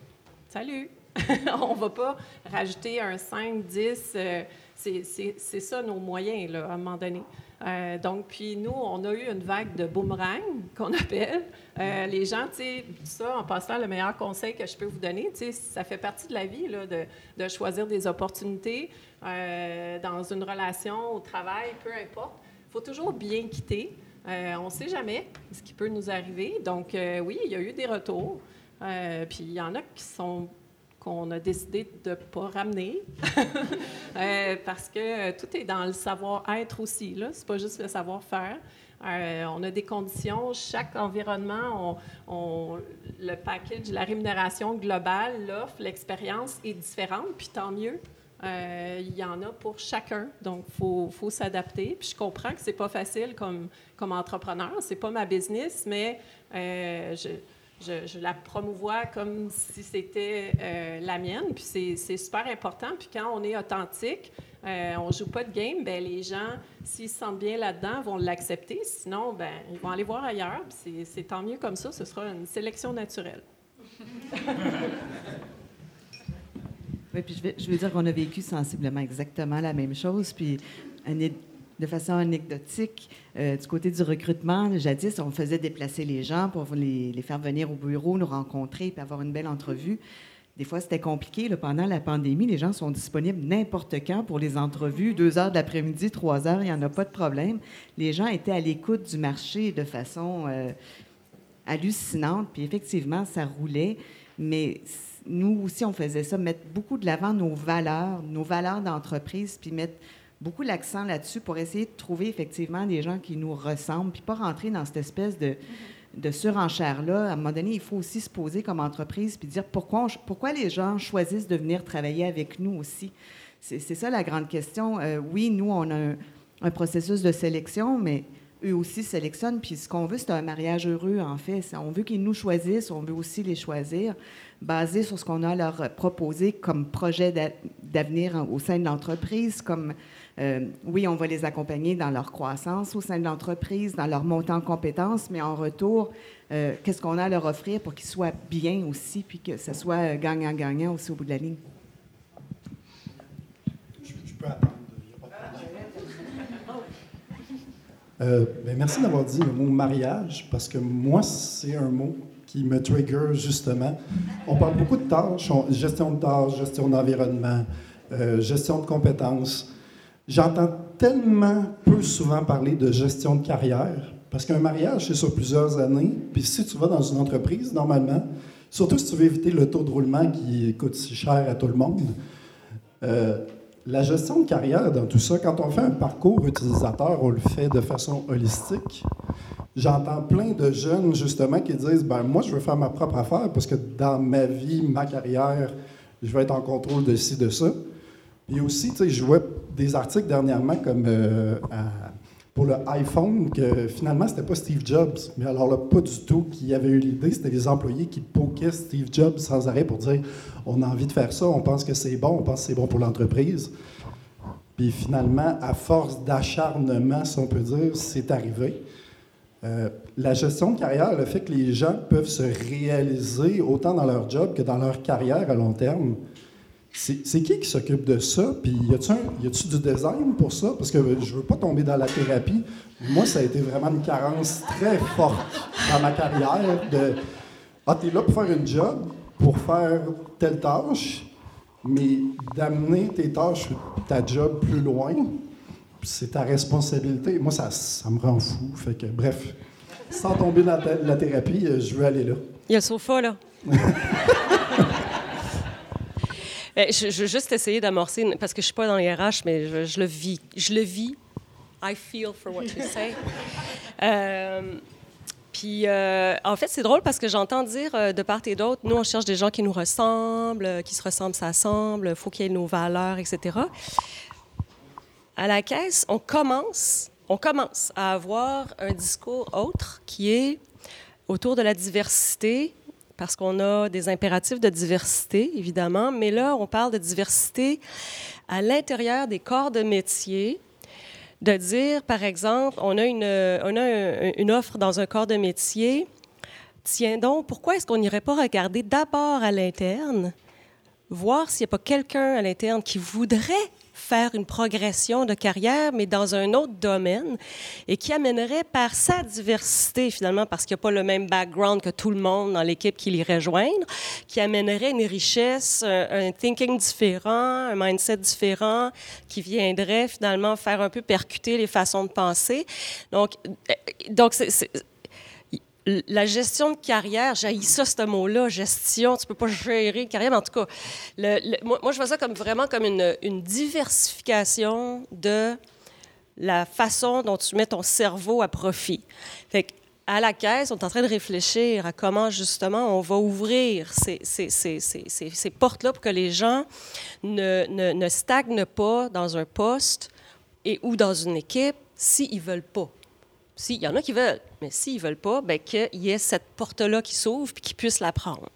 salut, on va pas rajouter un 5, 10. Euh, c'est ça nos moyens, là, à un moment donné. Euh, donc, puis nous, on a eu une vague de boomerang, qu'on appelle. Euh, les gens, tu sais, ça, en passant, le meilleur conseil que je peux vous donner, tu sais, ça fait partie de la vie, là, de, de choisir des opportunités dans une relation, au travail, peu importe. Il faut toujours bien quitter. on ne sait jamais ce qui peut nous arriver. Donc, oui, il y a eu des retours. puis il y en a qui sont qu'on a décidé de ne pas ramener, euh, parce que tout est dans le savoir-être aussi. Ce n'est pas juste le savoir-faire. Euh, on a des conditions, chaque environnement, on, le package, la rémunération globale, l'offre, l'expérience est différente, puis tant mieux. Euh, il y en a pour chacun, donc il faut, faut s'adapter. Puis je comprends que c'est pas facile comme, comme entrepreneur, c'est pas ma business, mais je, la promouvois comme si c'était euh, la mienne. Puis c'est super important. Puis quand on est authentique, euh, on joue pas de game, ben les gens, s'ils se sentent bien là-dedans, vont l'accepter. Sinon, ben ils vont aller voir ailleurs. Puis c'est tant mieux comme ça. Ce sera une sélection naturelle. oui, puis je, vais, je veux dire qu'on a vécu sensiblement exactement la même chose. Puis de façon anecdotique, euh, du côté du recrutement, jadis, on faisait déplacer les gens pour les, faire venir au bureau, nous rencontrer, puis avoir une belle entrevue. Des fois, c'était compliqué. pendant la pandémie, les gens sont disponibles n'importe quand pour les entrevues, deux heures de l'après-midi, trois heures, il n'y en a pas de problème. Les gens étaient à l'écoute du marché de façon euh, hallucinante, puis effectivement, ça roulait. Mais nous aussi, on faisait ça, mettre beaucoup de l'avant nos valeurs, nos valeurs d'entreprise, puis mettre beaucoup l'accent là-dessus pour essayer de trouver effectivement des gens qui nous ressemblent, puis pas rentrer dans cette espèce de, surenchère-là. À un moment donné, il faut aussi se poser comme entreprise puis dire pourquoi, pourquoi les gens choisissent de venir travailler avec nous aussi? C'est ça la grande question. Euh, oui, nous, on a un, processus de sélection, mais eux aussi sélectionnent. Puis ce qu'on veut, c'est un mariage heureux, en fait. On veut qu'ils nous choisissent, on veut aussi les choisir, basé sur ce qu'on a à leur proposer comme projet d'avenir au sein de l'entreprise, comme euh, oui, on va les accompagner dans leur croissance au sein de l'entreprise, dans leur montant en compétences, mais en retour, euh, qu'est-ce qu'on a à leur offrir pour qu'ils soient bien aussi, puis que ce soit gagnant-gagnant aussi au bout de la ligne? Peux. Euh, ben, merci d'avoir dit le mot mariage, parce que moi, c'est un mot qui me trigger justement. On parle beaucoup de tâches, gestion de tâches, gestion d'environnement, gestion de compétences. J'entends tellement peu souvent parler de gestion de carrière, parce qu'un mariage, c'est sur plusieurs années. Puis si tu vas dans une entreprise, normalement, surtout si tu veux éviter le taux de roulement qui coûte si cher à tout le monde, euh, la gestion de carrière dans tout ça, quand on fait un parcours utilisateur, on le fait de façon holistique. J'entends plein de jeunes, justement, qui disent ben moi, je veux faire ma propre affaire parce que dans ma vie, ma carrière, je vais être en contrôle de ci, de ça. Et aussi, tu sais, je vois des articles dernièrement comme euh, pour le iPhone que finalement, c'était pas Steve Jobs. Mais alors là, pas du tout qui avait eu l'idée. C'était les employés qui poquaient Steve Jobs sans arrêt pour dire on a envie de faire ça, on pense que c'est bon, on pense que c'est bon pour l'entreprise. Puis finalement, à force d'acharnement, si on peut dire, c'est arrivé. Euh, la gestion de carrière, le fait que les gens peuvent se réaliser autant dans leur job que dans leur carrière à long terme, c'est qui qui s'occupe de ça? Puis y a-tu du design pour ça? Parce que je veux pas tomber dans la thérapie. Moi, ça a été vraiment une carence très forte dans ma carrière de Ah, t'es là pour faire une job, pour faire telle tâche, mais d'amener tes tâches, ta job plus loin, c'est ta responsabilité. Moi, ça, ça me rend fou. Fait que, bref, sans tomber dans la thérapie, je veux aller là. Il y a le sofa, là. Ben, je, veux juste essayer d'amorcer, parce que je ne suis pas dans les RH, mais je, le vis. Je le vis. I feel for what you say. Euh, puis, euh, en fait, c'est drôle parce que j'entends dire euh, de part et d'autre, nous, on cherche des gens qui nous ressemblent, qui se ressemblent, ça semble, il faut qu'il y ait nos valeurs, etc. À la caisse, on commence, on commence à avoir un discours autre qui est autour de la diversité, parce qu'on a des impératifs de diversité, évidemment, mais là, on parle de diversité à l'intérieur des corps de métier, de dire, par exemple, on a une, offre dans un corps de métier, tiens donc, pourquoi est-ce qu'on n'irait pas regarder d'abord à l'interne, voir s'il n'y a pas quelqu'un à l'interne qui voudrait faire une progression de carrière, mais dans un autre domaine, et qui amènerait par sa diversité, finalement, parce qu'il n'y a pas le même background que tout le monde dans l'équipe qui l'irait rejoindre, qui amènerait une richesse, un, thinking différent, un mindset différent, qui viendrait finalement faire un peu percuter les façons de penser. Donc, euh, donc c'est la gestion de carrière, j'ai ça, ce mot-là, gestion, tu peux pas gérer une carrière, mais en tout cas, moi, je vois ça comme vraiment comme une, diversification de la façon dont tu mets ton cerveau à profit. Fait à la caisse, on est en train de réfléchir à comment justement on va ouvrir ces, portes-là pour que les gens ne, stagnent pas dans un poste et ou dans une équipe s'ils ne veulent pas. S'il y en a qui veulent, mais s'ils ne veulent pas, bien, qu'il y ait cette porte-là qui s'ouvre et qu'ils puissent la prendre.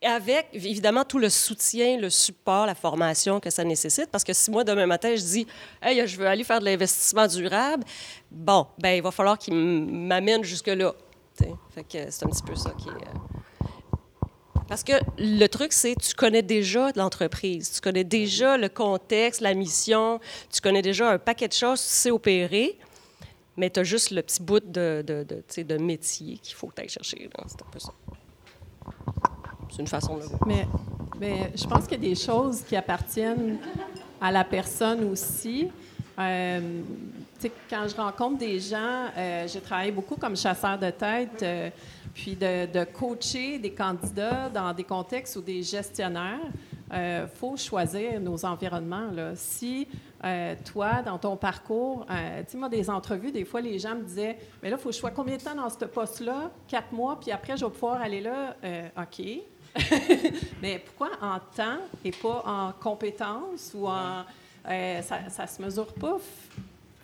Et avec, évidemment, tout le soutien, le support, la formation que ça nécessite. Parce que si moi, demain matin, je dis Hey, je veux aller faire de l'investissement durable, bon, ben il va falloir qu'il m'amène jusque-là. C'est un petit peu ça qui est. Euh, parce que le truc, c'est tu connais déjà l'entreprise, tu connais déjà le contexte, la mission, tu connais déjà un paquet de choses, tu sais opérer, mais tu as juste le petit bout de, de, de, de métier qu'il faut que chercher. C'est un peu ça. C'est une façon de voir. Mais, mais je pense qu'il y a des choses qui appartiennent à la personne aussi. Euh, quand je rencontre des gens, euh, j'ai travaillé beaucoup comme chasseur de tête, euh, puis de, de, coacher des candidats dans des contextes ou des gestionnaires. Il faut choisir nos environnements. Là. Si toi, dans ton parcours, tu moi, des entrevues, des fois, les gens me disaient Mais là, il faut que je sois combien de temps dans ce poste-là? Quatre mois, puis après, je vais pouvoir aller là. OK. Mais pourquoi en temps et pas en compétences ou en. Euh, ça ne se mesure pas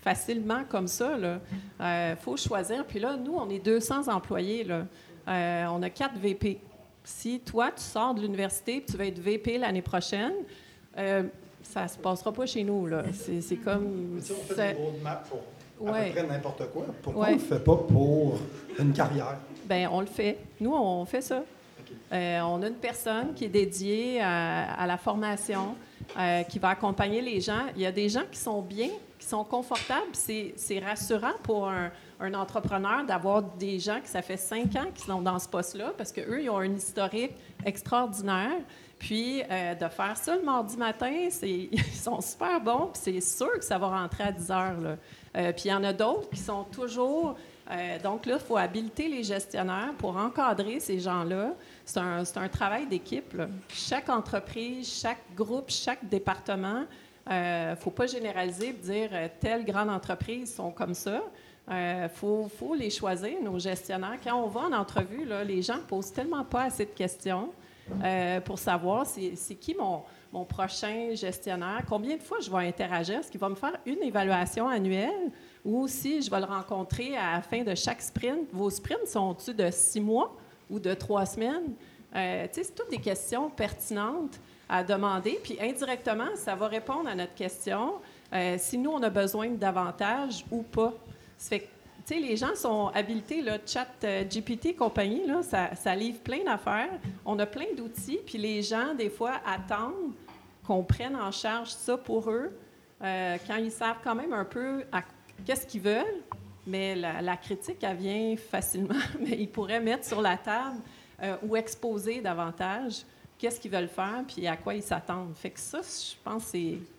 facilement comme ça. Il euh, faut choisir. Puis là, nous, on est 200 employés. Là. Euh, on a quatre VP. Si toi, tu sors de l'université et tu vas être VP l'année prochaine, ça ne se passera pas chez nous. C'est comme. Si on fait des roadmaps pour à peu près n'importe quoi, pourquoi on ne le fait pas pour une carrière? Bien, on le fait. Nous, on fait ça. Euh, on a une personne qui est dédiée à, la formation, euh, qui va accompagner les gens. Il y a des gens qui sont bien, qui sont confortables. C'est rassurant pour un, entrepreneur d'avoir des gens qui, ça fait cinq ans, qui sont dans ce poste-là, parce qu'eux, ils ont un historique extraordinaire. Puis euh, de faire ça le mardi matin, ils sont super bons, puis c'est sûr que ça va rentrer à 10 heures. puis il y en a d'autres qui sont toujours euh, donc là, il faut habiliter les gestionnaires pour encadrer ces gens-là. C'est un, un, travail d'équipe. Chaque entreprise, chaque groupe, chaque département, il euh, ne faut pas généraliser et dire euh, telle grande entreprise sont comme ça. Il faut, faut, les choisir, nos gestionnaires. Quand on va en entrevue, les gens posent tellement pas assez de questions pour savoir c'est qui mon, prochain gestionnaire, combien de fois je vais interagir, est-ce qu'il va me faire une évaluation annuelle ou si je vais le rencontrer à la fin de chaque sprint. Vos sprints sont-ils de six mois ou de trois semaines? Euh, c'est toutes des questions pertinentes à demander. Puis indirectement, ça va répondre à notre question euh, si nous, on a besoin davantage ou pas. Ça fait que, les gens sont habilités, le chat euh, GPT compagnie, là, ça, ça livre plein d'affaires. On a plein d'outils, puis les gens, des fois, attendent qu'on prenne en charge ça pour eux, quand ils savent quand même un peu qu'est-ce qu'ils veulent, mais la, critique, elle vient facilement. mais ils pourraient mettre sur la table euh, ou exposer davantage qu'est-ce qu'ils veulent faire puis à quoi ils s'attendent. Fait que ça, je pense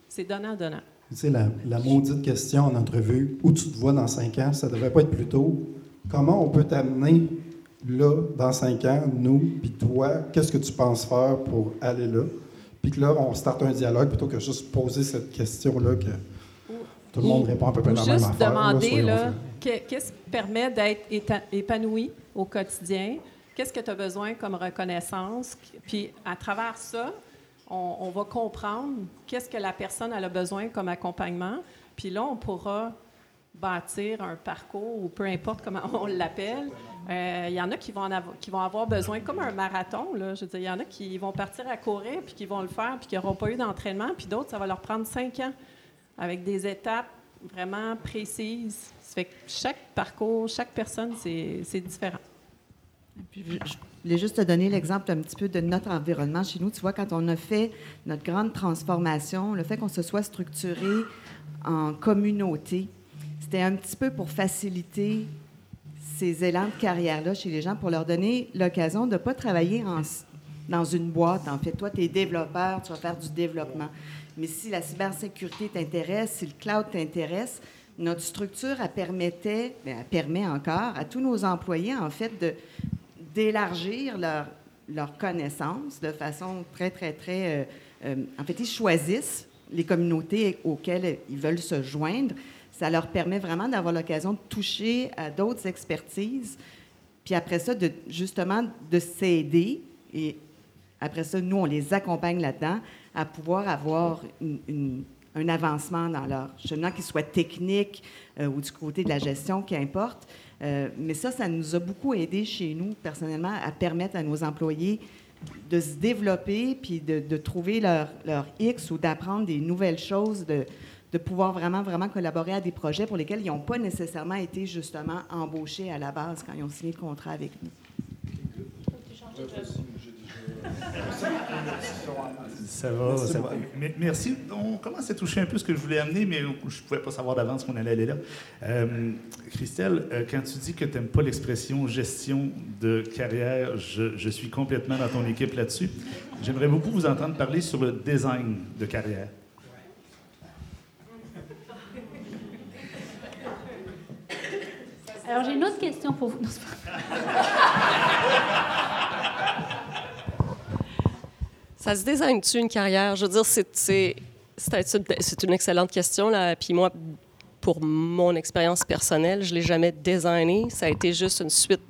c'est donnant-donnant. Tu sais, la, la, maudite question en entrevue, où tu te vois dans cinq ans, ça devrait pas être plutôt comment on peut t'amener là, dans cinq ans, nous, puis toi, qu'est-ce que tu penses faire pour aller là? Puis que là, on starte un dialogue plutôt que juste poser cette question-là que tout le monde répond à peu près la même affaire. Juste demander, là, qu'est-ce qui permet d'être épanoui au quotidien? Qu'est-ce que tu as besoin comme reconnaissance? Puis, à travers ça, on, va comprendre qu'est-ce que la personne a besoin comme accompagnement. Puis là, on pourra bâtir un parcours, ou peu importe comment on l'appelle. Euh, il y en a qui vont, avoir, besoin, comme un marathon, là, je veux dire, il y en a qui vont partir à courir, puis qui vont le faire, puis qui n'auront pas eu d'entraînement, puis d'autres, ça va leur prendre cinq ans avec des étapes vraiment précises. Ça fait que chaque parcours, chaque personne, c'est différent. je, voulais juste te donner l'exemple un petit peu de notre environnement chez nous. Tu vois, quand on a fait notre grande transformation, le fait qu'on se soit structuré en communauté, c'était un petit peu pour faciliter ces élans de carrière-là chez les gens, pour leur donner l'occasion de ne pas travailler dans une boîte. En fait, toi, tu es développeur, tu vas faire du développement. Mais si la cybersécurité t'intéresse, si le cloud t'intéresse, notre structure, elle permettait, ben, elle permet encore à tous nos employés, en fait, de, d'élargir leur, leur connaissance de façon très, très, très... Euh, euh, en fait, ils choisissent les communautés auxquelles ils veulent se joindre. Ça leur permet vraiment d'avoir l'occasion de toucher à d'autres expertises. Puis après ça, de, justement, de s'aider. Et après ça, nous, on les accompagne là-dedans à pouvoir avoir une un avancement dans leur cheminement, qu'il soit technique euh, ou du côté de la gestion, qu'importe. Euh, mais ça, ça nous a beaucoup aidé chez nous, personnellement, à permettre à nos employés de se développer, puis de, trouver leur, leur, X ou d'apprendre des nouvelles choses, de, de, pouvoir vraiment, vraiment collaborer à des projets pour lesquels ils n'ont pas nécessairement été justement embauchés à la base quand ils ont signé le contrat avec nous. Ça va, ça va. Merci. On commence à toucher un peu ce que je voulais amener, mais je ne pouvais pas savoir d'avance qu'on allait aller là. Euh, Christelle, euh, quand tu dis que tu n'aimes pas l'expression gestion de carrière, je, je, suis complètement dans ton équipe là-dessus. J'aimerais beaucoup vous entendre parler sur le design de carrière. Alors, j'ai une autre question pour vous. Ça se désigne-tu une carrière? Je veux dire, c'est, une excellente question. Là. Puis moi, pour mon expérience personnelle, je ne l'ai jamais designé. Ça a été juste une suite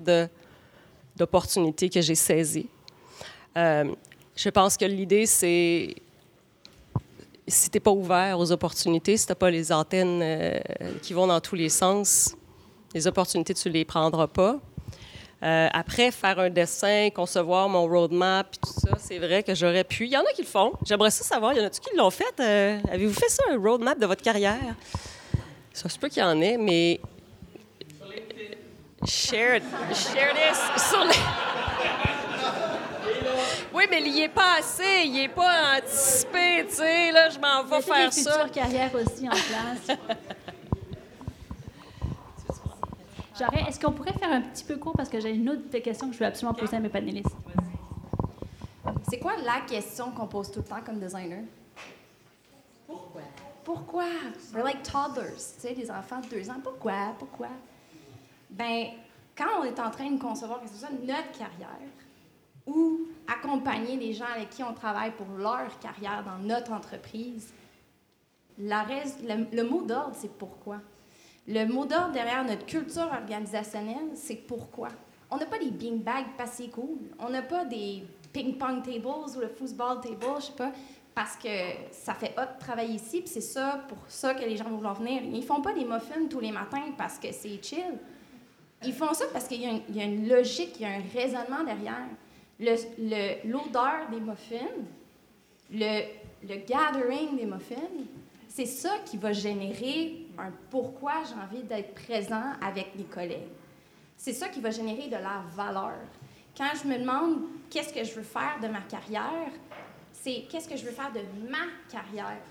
d'opportunités que j'ai saisies. Euh, je pense que l'idée, c'est si tu n'es pas ouvert aux opportunités, si tu n'as pas les antennes euh, qui vont dans tous les sens, les opportunités, tu ne les prendras pas. Euh, après, faire un dessin, concevoir mon roadmap, puis tout ça, c'est vrai que j'aurais pu. Il y en a qui le font. J'aimerais ça savoir. Il y en a-tu qui l'ont fait? Euh, avez-vous fait ça, un roadmap de votre carrière? Ça se peut qu'il y en ait, mais. Share, share this sur les... Oui, mais il n'y est pas assez, il n'est pas anticipé, tu sais, là, je m'en vais faire ça. Il carrière aussi en place. Est-ce qu'on pourrait faire un petit peu court parce que j'ai une autre question que je veux absolument poser à mes panélistes? C'est quoi la question qu'on pose tout le temps comme designer? Pourquoi? Pourquoi? We're like toddlers, tu sais, des enfants de deux ans. Pourquoi? Pourquoi? Ben, quand on est en train de concevoir que ce soit notre carrière ou accompagner les gens avec qui on travaille pour leur carrière dans notre entreprise, la le, le mot d'ordre, c'est pourquoi? Le mot d'ordre derrière notre culture organisationnelle, c'est pourquoi? On n'a pas des beanbags passés cool. On n'a pas des ping-pong tables ou le football table, je sais pas, parce que ça fait hot de travailler ici, puis c'est ça, pour ça que les gens vont venir. Ils font pas des muffins tous les matins parce que c'est chill. Ils font ça parce qu'il y, a une logique, il y a un raisonnement derrière. L'odeur le, des muffins, le, le gathering des muffins, c'est ça qui va générer un pourquoi j'ai envie d'être présent avec mes collègues. C'est ça qui va générer de la valeur. Quand je me demande qu'est-ce que je veux faire de ma carrière, c'est qu'est-ce que je veux faire de ma carrière.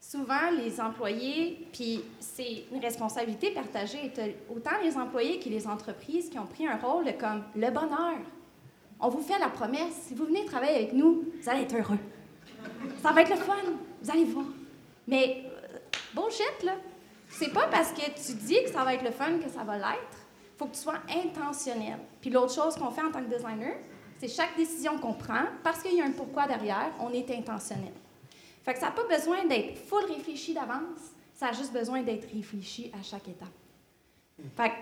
Souvent, les employés, puis c'est une responsabilité partagée, autant les employés que les entreprises qui ont pris un rôle comme le bonheur. On vous fait la promesse, si vous venez travailler avec nous, vous allez être heureux. Ça va être le fun, vous allez voir. Mais euh, bullshit, là. C'est pas parce que tu dis que ça va être le fun que ça va l'être. Il faut que tu sois intentionnel. Puis l'autre chose qu'on fait en tant que designer, c'est chaque décision qu'on prend, parce qu'il y a un pourquoi derrière, on est intentionnel. Fait ça n'a pas besoin d'être full réfléchi d'avance, ça a juste besoin d'être réfléchi à chaque étape. Fait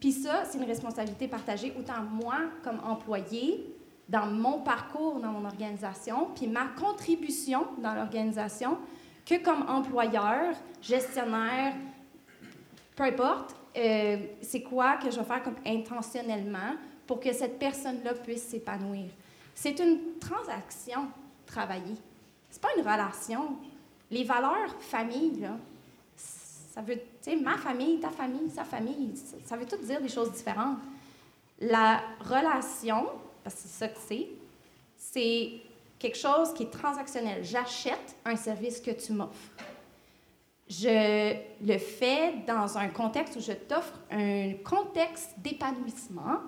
puis ça, c'est une responsabilité partagée, autant moi comme employé, dans mon parcours dans mon organisation, puis ma contribution dans l'organisation, que comme employeur, gestionnaire, peu importe, euh, c'est quoi que je vais faire comme intentionnellement pour que cette personne-là puisse s'épanouir. C'est une transaction travailler. C'est pas une relation. Les valeurs famille, là, ça veut, tu sais, ma famille, ta famille, sa famille, ça veut tout dire des choses différentes. La relation, parce que c'est ça que c'est, c'est quelque chose qui est transactionnel. J'achète un service que tu m'offres. Je le fais dans un contexte où je t'offre un contexte d'épanouissement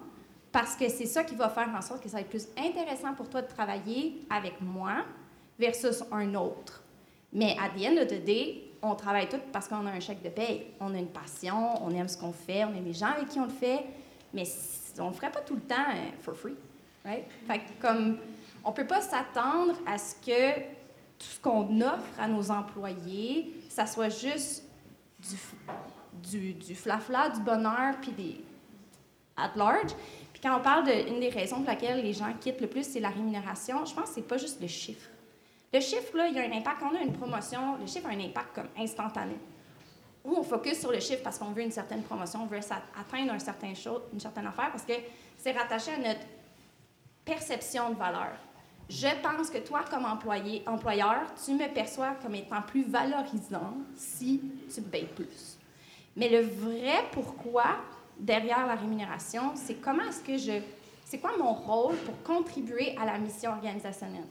parce que c'est ça qui va faire en sorte que ça va être plus intéressant pour toi de travailler avec moi versus un autre. Mais à the end of the day, on travaille tous parce qu'on a un chèque de paye. On a une passion, on aime ce qu'on fait, on aime les gens avec qui on le fait, mais on ne le ferait pas tout le temps euh, for free. Right? Fait comme on peut pas s'attendre à ce que tout ce qu'on offre à nos employés, ça soit juste du, du, flafla, du bonheur, puis des at large. Puis quand on parle d'une des raisons pour laquelle les gens quittent le plus, c'est la rémunération, je pense que c'est pas juste le chiffre. Le chiffre, là, il y a un impact. Quand on a une promotion, le chiffre a un impact comme instantané. Ou on focus sur le chiffre parce qu'on veut une certaine promotion, on veut atteindre un certain chose, une certaine affaire, parce que c'est rattaché à notre perception de valeur. Je pense que toi, comme employé, employeur, tu me perçois comme étant plus valorisant si tu me payes plus. Mais le vrai pourquoi derrière la rémunération, c'est comment est-ce que je... C'est quoi mon rôle pour contribuer à la mission organisationnelle?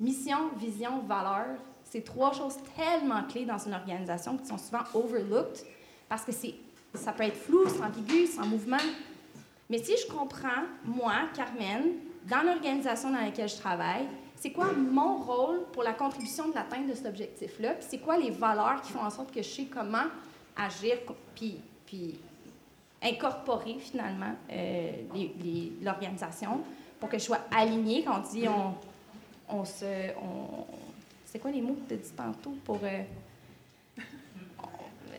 Mission, vision, valeur, c'est trois choses tellement clés dans une organisation qui sont souvent overlooked parce que ça peut être flou, c'est ambigu, en mouvement. Mais si je comprends, moi, Carmen, dans l'organisation dans laquelle je travaille, c'est quoi mon rôle pour la contribution de l'atteinte de cet objectif-là, puis c'est quoi les valeurs qui font en sorte que je sais comment agir, puis, puis incorporer finalement euh, l'organisation pour que je sois alignée quand on dit on, on se. On, c'est quoi les mots que tu as dit tantôt pour. Euh,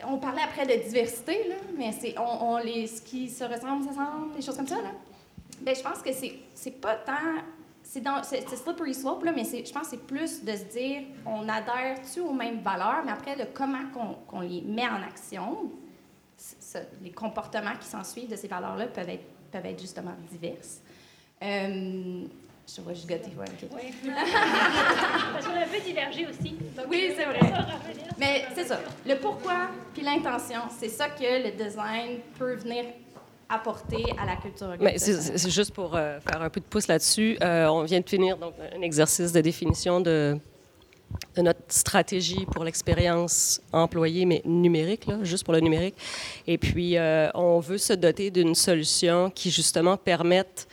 on, parlait après de diversité, là, mais c'est on, les, ce qui se ressemble, ça semble, des choses comme ça. Là. Bien, je pense que c'est, c'est pas tant. C'est, dans, c'est, slippery slope, là, mais je pense que c'est plus de se dire on adhère-tu aux mêmes valeurs, mais après, le comment qu'on, qu'on les met en action, les comportements qui s'ensuivent de ces valeurs-là peuvent être, peuvent être justement divers. Euh, je vois gigoter, ouais, OK. Oui. Parce qu'on a un peu divergé aussi. oui, c'est vrai. Mais c'est ça. Le pourquoi puis l'intention, c'est ça que le design peut venir apporter à la culture Mais c'est juste pour euh, faire un peu de pouce là-dessus. Euh, on vient de finir donc, un exercice de définition de, de notre stratégie pour l'expérience employée, mais numérique, là, juste pour le numérique. Et puis, euh, on veut se doter d'une solution qui, justement, permette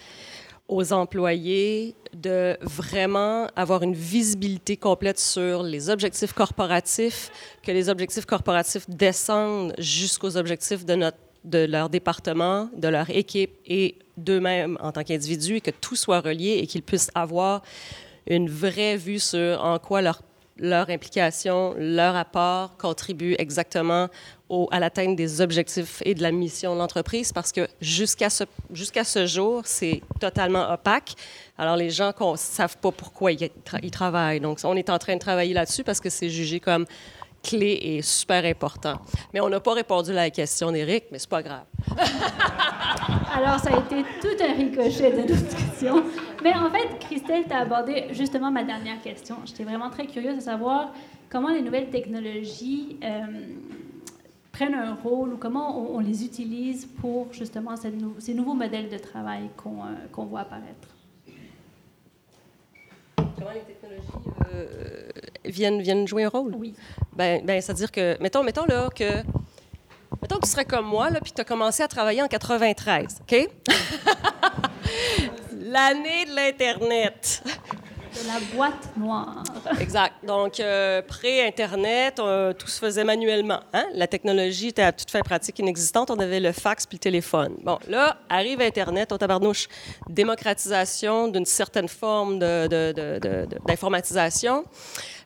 aux employés de vraiment avoir une visibilité complète sur les objectifs corporatifs, que les objectifs corporatifs descendent jusqu'aux objectifs de, notre, de leur département, de leur équipe et d'eux-mêmes en tant qu'individus, et que tout soit relié et qu'ils puissent avoir une vraie vue sur en quoi leur leur implication, leur apport contribue exactement à l'atteinte des objectifs et de la mission de l'entreprise parce que jusqu'à ce, ce jour, c'est totalement opaque. Alors, les gens ne savent pas pourquoi ils, travaillent. Donc, on est en train de travailler là-dessus parce que c'est jugé comme clé et super important. Mais on n'a pas répondu à la question d'Éric, mais c'est pas grave. Alors, ça a été tout un ricochet de discussion. Mais en fait, Christelle, tu as abordé justement ma dernière question. J'étais vraiment très curieuse de savoir comment les nouvelles technologies euh, prennent un rôle ou comment on, les utilise pour justement ces, nouveaux modèles de travail euh, qu'on voit apparaître. Comment les technologies euh, viennent, viennent jouer un rôle? Oui. Ben, ben c'est-à-dire que, mettons, mettons là que Mettons que tu serais comme moi, là, puis tu as commencé à travailler en 93, OK? L'année de l'Internet. De la boîte noire. exact. Donc, euh, pré-Internet, euh, tout se faisait manuellement. Hein? La technologie était à toute fin pratique inexistante. On avait le fax puis le téléphone. Bon, là, arrive Internet, on tabarnouche. Démocratisation d'une certaine forme d'informatisation.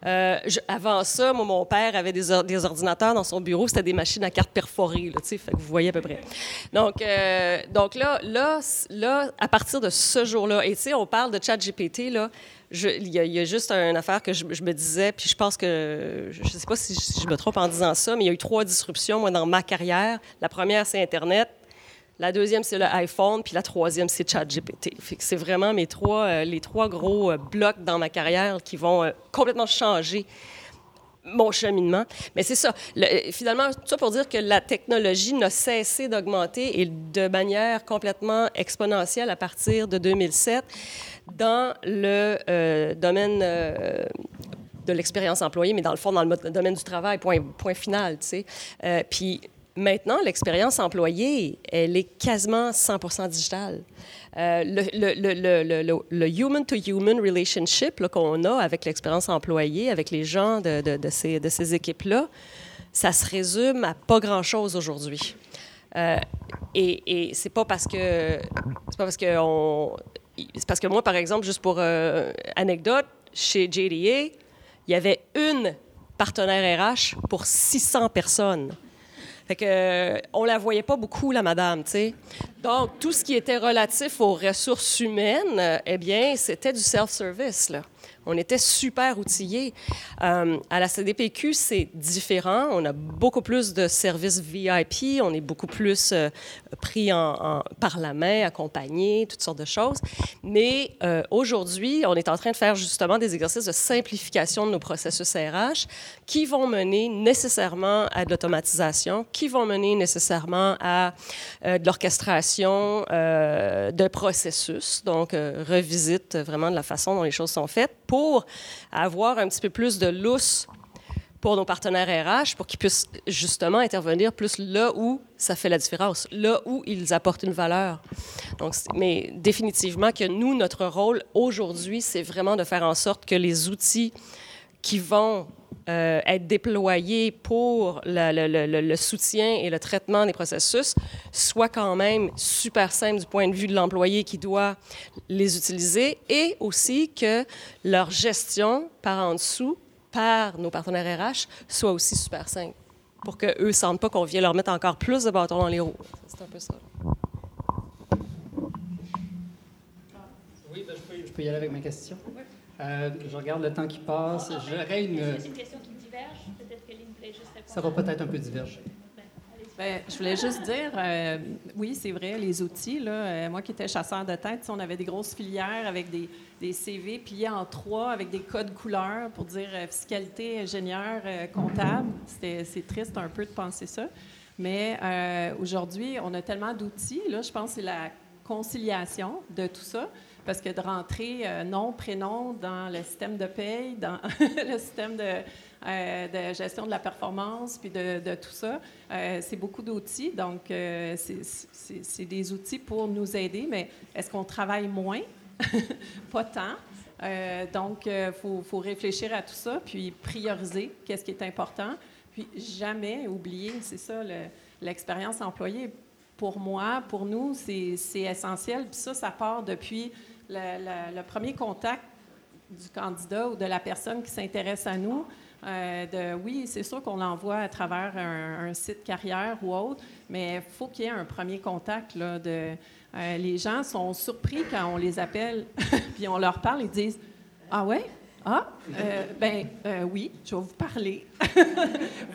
Euh, avant ça, moi, mon père avait des, des ordinateurs dans son bureau. C'était des machines à cartes perforées, là, fait que vous voyez à peu près. Donc, euh, donc là, là, là, à partir de ce jour-là, et tu sais, on parle de ChatGPT, là, il y, a juste une affaire que je, me disais, puis je pense que, je ne sais pas si je, je me trompe en disant ça, mais il y a eu trois disruptions, moi, dans ma carrière. La première, c'est Internet. La deuxième, c'est le iPhone. Puis la troisième, c'est ChatGPT. c'est vraiment mes trois, euh, les trois gros euh, blocs dans ma carrière qui vont euh, complètement changer mon cheminement. Mais c'est ça. finalement, tout ça pour dire que la technologie n'a cessé d'augmenter et de manière complètement exponentielle à partir de 2007 dans le domaine de l'expérience employée, mais dans le fond, dans le, domaine du travail, point, point final, tu sais. puis Maintenant, l'expérience employée, elle est quasiment 100% digitale. Euh, le, human-to-human relationship qu'on a avec l'expérience employée, avec les gens de, ces, équipes-là, ça se résume à pas grand-chose aujourd'hui. Euh, et, et c'est pas parce que c'est pas parce que parce que moi, par exemple, juste pour euh, anecdote, chez JDA, il y avait une partenaire RH pour 600 personnes. Fait que, euh, on la voyait pas beaucoup, la madame, tu sais. Donc, tout ce qui était relatif aux ressources humaines, eh bien, c'était du self-service, là. On était super outillés. Euh, à la CDPQ, c'est différent. On a beaucoup plus de services VIP. On est beaucoup plus euh, pris en, par la main, accompagné, toutes sortes de choses. Mais euh, aujourd'hui, on est en train de faire justement des exercices de simplification de nos processus RH qui vont mener nécessairement à de l'automatisation, qui vont mener nécessairement à de l'orchestration de processus. Donc, revisite vraiment de la façon dont les choses sont faites pour avoir un petit peu plus de lousse pour nos partenaires RH, pour qu'ils puissent justement intervenir plus là où ça fait la différence, là où ils apportent une valeur. Donc, mais définitivement que nous, notre rôle aujourd'hui, c'est vraiment de faire en sorte que les outils qui vont euh, être déployés pour le, soutien et le traitement des processus soit quand même super simple du point de vue de l'employé qui doit les utiliser et aussi que leur gestion par en dessous, par nos partenaires RH, soit aussi super simple pour qu'eux ne sentent pas qu'on vient leur mettre encore plus de bâtons dans les roues. C'est un peu ça. Oui, ben, je, peux, y aller avec ma question. Euh, je regarde le temps qui passe. J'aurais une. C'est une question qui diverge. Peut-être que Lynn voulait juste Ça va peut-être un peu diverger. Ben, je voulais juste dire, euh, oui, c'est vrai, les outils. Là, euh, moi qui étais chasseur de tête, on avait des grosses filières avec des, des, CV pliés en trois, avec des codes couleurs pour dire fiscalité, ingénieur, comptable. C'est triste un peu de penser ça. Mais aujourd'hui, on a tellement d'outils. Là, je pense que c'est la conciliation de tout ça. Parce que de rentrer euh, nom, prénom dans le système de paye, dans le système de, euh, de, gestion de la performance, puis de, tout ça, euh, c'est beaucoup d'outils. Donc, c'est des outils pour nous aider, mais est-ce qu'on travaille moins? Pas tant. donc, il faut, réfléchir à tout ça, puis prioriser qu'est-ce qui est important. Puis jamais oublier, c'est ça, l'expérience employée. Pour moi, pour nous, c'est essentiel. Puis ça, ça part depuis le, premier contact du candidat ou de la personne qui s'intéresse à nous, euh, de, oui, c'est sûr qu'on l'envoie à travers un, site carrière ou autre, mais il faut qu'il y ait un premier contact. Là, de, euh, les gens sont surpris quand on les appelle, puis on leur parle, ils disent Ah ouais? Ah, euh, ben oui, je vais vous parler.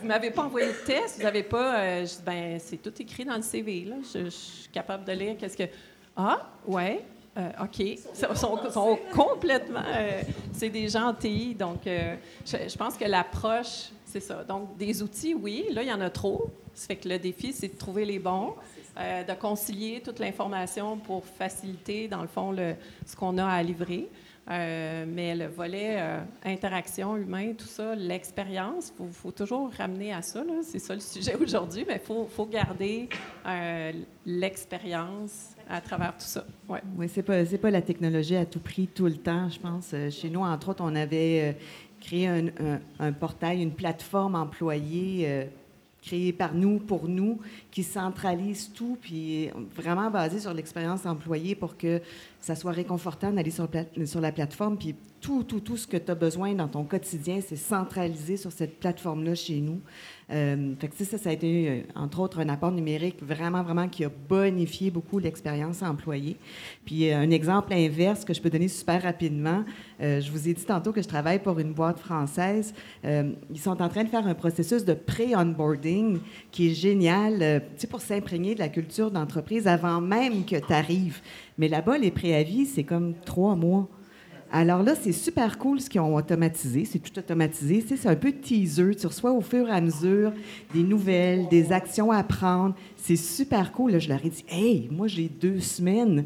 vous m'avez pas envoyé le test, vous n'avez pas. ben, c'est tout écrit dans le CV. Là. Je, je suis capable de lire qu'est-ce que. Ah, ouais? Euh, OK. Sont, complètement. Euh, c'est des gens TI. Donc, euh, je, pense que l'approche, c'est ça. Donc, des outils, oui. Là, il y en a trop. Ça fait que le défi, c'est de trouver les bons, de concilier toute l'information pour faciliter, dans le fond, ce qu'on a à livrer. mais le volet interaction humain, tout ça, l'expérience, il faut, toujours ramener à ça. C'est ça le sujet aujourd'hui, mais il faut, faut, garder l'expérience à travers tout ça. Ouais. Oui, c'est pas, pas la technologie à tout prix tout le temps, je pense. Euh, chez nous, entre autres, on avait euh, créé un, un, portail, une plateforme employée euh, créée par nous, pour nous, qui centralise tout, puis vraiment basé sur l'expérience employée pour que ça soit réconfortant d'aller sur, la plateforme. Puis tout, tout, tout ce que tu as besoin dans ton quotidien, c'est centralisé sur cette plateforme-là chez nous. Euh, fait que ça, ça a été, euh, entre autres, un apport numérique vraiment, vraiment qui a bonifié beaucoup l'expérience employée. Puis euh, un exemple inverse que je peux donner super rapidement, je vous ai dit tantôt que je travaille pour une boîte française. ils sont en train de faire un processus de pré-onboarding qui est génial, sais, pour s'imprégner de la culture d'entreprise avant même que tu arrives. Mais là-bas, les préavis, c'est comme trois mois. Alors là, c'est super cool ce qu'ils ont automatisé. C'est tout automatisé. C'est un peu teaser. Tu reçois au fur et à mesure des nouvelles, des actions à prendre. C'est super cool. je leur ai dit Hey, moi, j'ai deux semaines.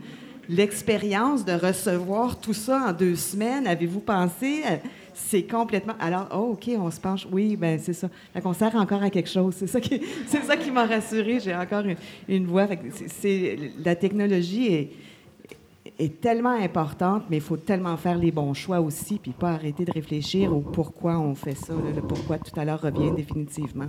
L'expérience de recevoir tout ça en deux semaines, avez-vous pensé? C'est complètement. Alors, oh, OK, on se penche. Oui, ben c'est ça. Qu'on sert encore à quelque chose. C'est ça qui, c'est ça qui m'a rassuré. J'ai encore une, voix. c'est, la technologie est est tellement importante, mais il faut tellement faire les bons choix aussi, puis pas arrêter de réfléchir au pourquoi on fait ça, le pourquoi tout à l'heure revient définitivement.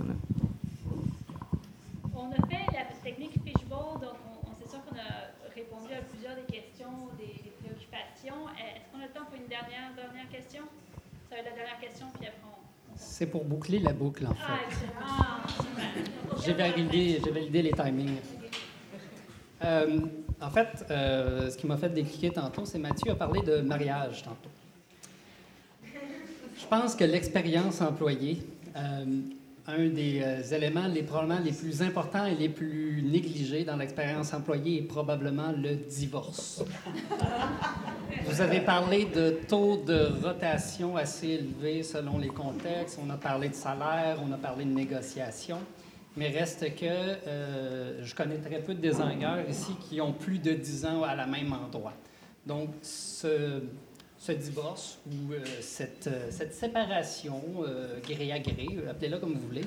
On a fait la technique fishbowl, donc on, on qu'on a répondu à plusieurs des questions, des, préoccupations. Est-ce qu'on a le temps pour une dernière question? Ça va être la dernière question, puis après on... C'est pour boucler la boucle, en fait. Ah, excellent. J'ai validé, j'ai validé les timings. Euh, en fait, euh, ce qui m'a fait décliquer tantôt, c'est Mathieu a parlé de mariage tantôt. Je pense que l'expérience employée, euh, un des éléments les, probablement les plus importants et les plus négligés dans l'expérience employée est probablement le divorce. Vous avez parlé de taux de rotation assez élevé selon les contextes, on a parlé de salaire, on a parlé de négociation. Mais reste que euh, je connais très peu de designers ici qui ont plus de 10 ans à la même endroit. Donc, ce, ce divorce ou euh, cette, euh, cette, séparation, gré à gré, appelez-la comme vous voulez,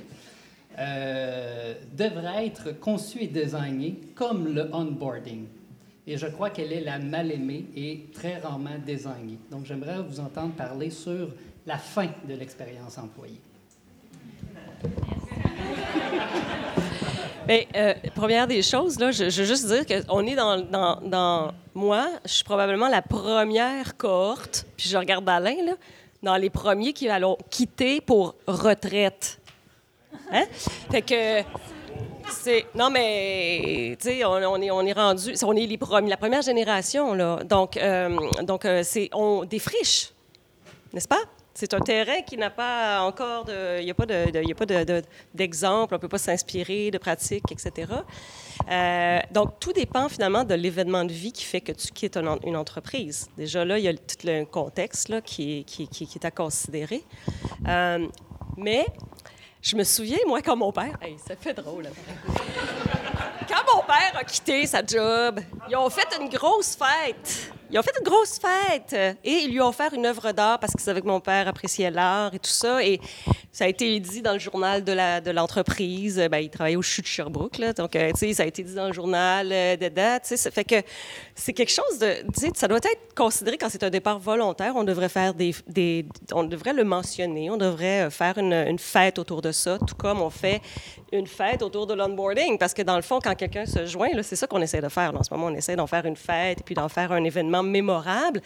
devrait être conçue et désignée comme le onboarding. Et je crois qu'elle est la mal aimée et très rarement désignée. Donc, j'aimerais vous entendre parler sur la fin de l'expérience employée. Bien, euh, première des choses, là, je, veux juste dire qu'on est dans, dans, dans, Moi, je suis probablement la première cohorte, puis je regarde Alain, dans les premiers qui allons quitter pour retraite. Hein? Fait que. Non, mais, tu sais, on, est, rendu. On est la première génération, là. Donc, euh, donc euh, c'est. On défriche, n'est-ce pas? C'est un terrain qui n'a pas encore de. Il n'y a pas d'exemple, de, de, de, de, on ne peut pas s'inspirer de pratiques, etc. Euh, donc, tout dépend finalement de l'événement de vie qui fait que tu quittes une, entreprise. Déjà là, il y a tout le contexte là, qui, qui, qui, est à considérer. Mais je me souviens, moi, quand mon père. Hey, ça fait drôle. Quand mon père a quitté sa job, ils ont fait une grosse fête. Ils ont fait une grosse fête et ils lui ont offert une œuvre d'art parce qu'ils savaient que mon père appréciait l'art et tout ça. Et ça a été dit dans le journal de l'entreprise. De ben, il travaillait au CHU de Sherbrooke, là, donc euh, ça a été dit dans le journal euh, de date. Ça fait que c'est quelque chose de. Ça doit être considéré quand c'est un départ volontaire. On devrait faire des, On devrait le mentionner. On devrait faire une, une fête autour de ça, tout comme on fait une fête autour de l'onboarding. Parce que dans le fond, quand quelqu'un se joint, c'est ça qu'on essaie de faire. En ce moment, on essaie d'en faire une fête et puis d'en faire un événement mémorable.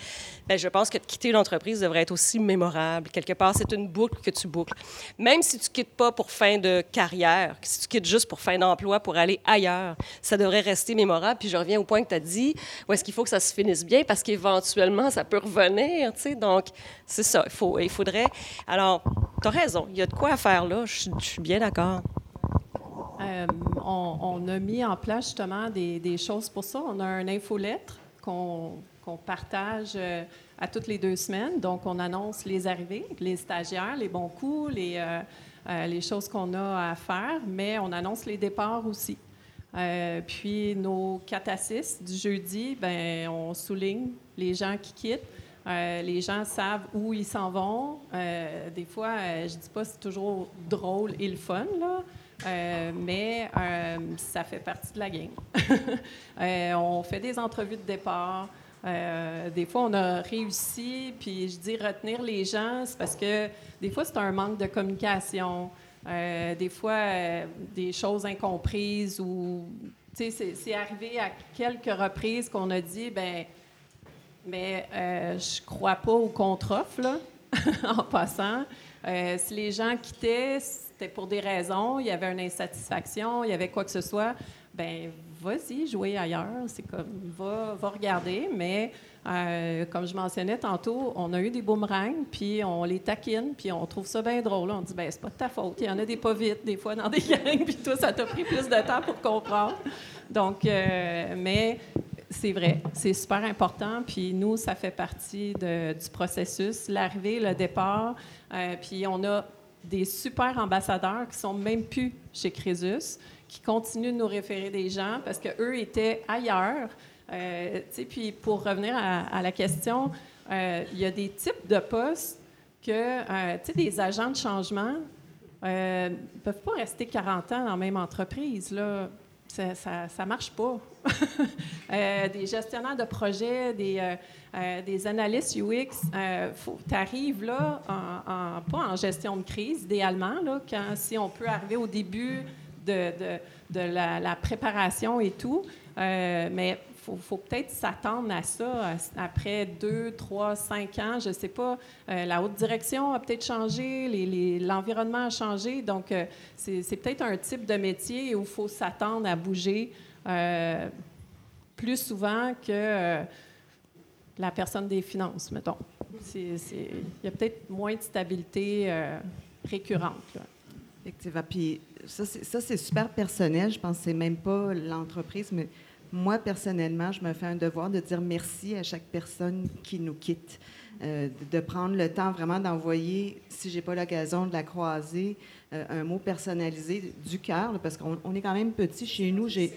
Bien, je pense que de quitter l'entreprise devrait être aussi mémorable. Quelque part, c'est une boucle que tu boucles. Même si tu quittes pas pour fin de carrière, si tu quittes juste pour fin d'emploi, pour aller ailleurs, ça devrait rester mémorable. Puis je reviens au point que tu as dit, où est-ce qu'il faut que ça se finisse bien, parce qu'éventuellement, ça peut revenir. Tu donc, c'est ça. Il, faut, il faudrait... Alors, tu as raison. Il y a de quoi à faire là. Je, suis bien d'accord. Euh, on, on, a mis en place justement des, des, choses pour ça. On a un infolettre qu'on qu partage euh, à toutes les deux semaines. Donc, on annonce les arrivées, les stagiaires, les bons coups, les, euh, euh, choses qu'on a à faire, mais on annonce les départs aussi. Puis, nos 4 à 6 du jeudi, ben, on souligne les gens qui quittent. Les gens savent où ils s'en vont. Des fois, euh, je dis pas c'est toujours drôle et le fun, mais ça fait partie de la game. on fait des entrevues de départ. Des fois, on a réussi, puis je dis retenir les gens, c'est parce que des fois, c'est un manque de communication. des fois, des choses incomprises ou c'est arrivé à quelques reprises qu'on a dit, ben mais euh, je crois pas au contre-offre, là, en passant. Euh, si les gens quittaient, c'était pour des raisons, il y avait une insatisfaction, il y avait quoi que ce soit, ben vas-y, jouer ailleurs. C'est comme, va, regarder. Mais euh, comme je mentionnais tantôt, on a eu des boomerangs, puis on les taquine, puis on trouve ça bien drôle. On dit, ben c'est pas de ta faute. Il y en a des pas vite, des fois, dans des gangs, puis toi, ça t'a pris plus de temps pour comprendre. Donc, euh, mais c'est vrai, c'est super important. Puis nous, ça fait partie du processus, l'arrivée, le départ. Euh, puis on a des super ambassadeurs qui sont même plus chez Crésus, qui continuent de nous référer des gens parce qu'eux étaient ailleurs. Euh, puis pour revenir à, la question, euh, il y a des types de postes que, euh, des agents de changement ne peuvent pas rester 40 ans dans la même entreprise. Là ça ne marche pas. des gestionnaires de projets, des, des analystes UX, tu arrives là, pas en gestion de crise, idéalement, là, quand, si on peut arriver au début de, la, préparation et tout, mais faut, faut peut-être s'attendre à ça après deux, trois, cinq ans. Je ne sais pas. Euh, la haute direction a peut-être changé, l'environnement a changé. Donc, euh, c'est peut-être un type de métier où il faut s'attendre à bouger euh, plus souvent que la personne des finances, mettons. Il y a peut-être moins de stabilité récurrente. Effectivement. Puis ça, c'est super personnel. Je pense que c'est même pas l'entreprise, mais moi, personnellement, je me fais un devoir de dire merci à chaque personne qui nous quitte, euh, de prendre le temps vraiment d'envoyer, si j'ai pas l'occasion de la croiser, euh, un mot personnalisé du cœur, parce qu'on est quand même petit chez nous. J'ai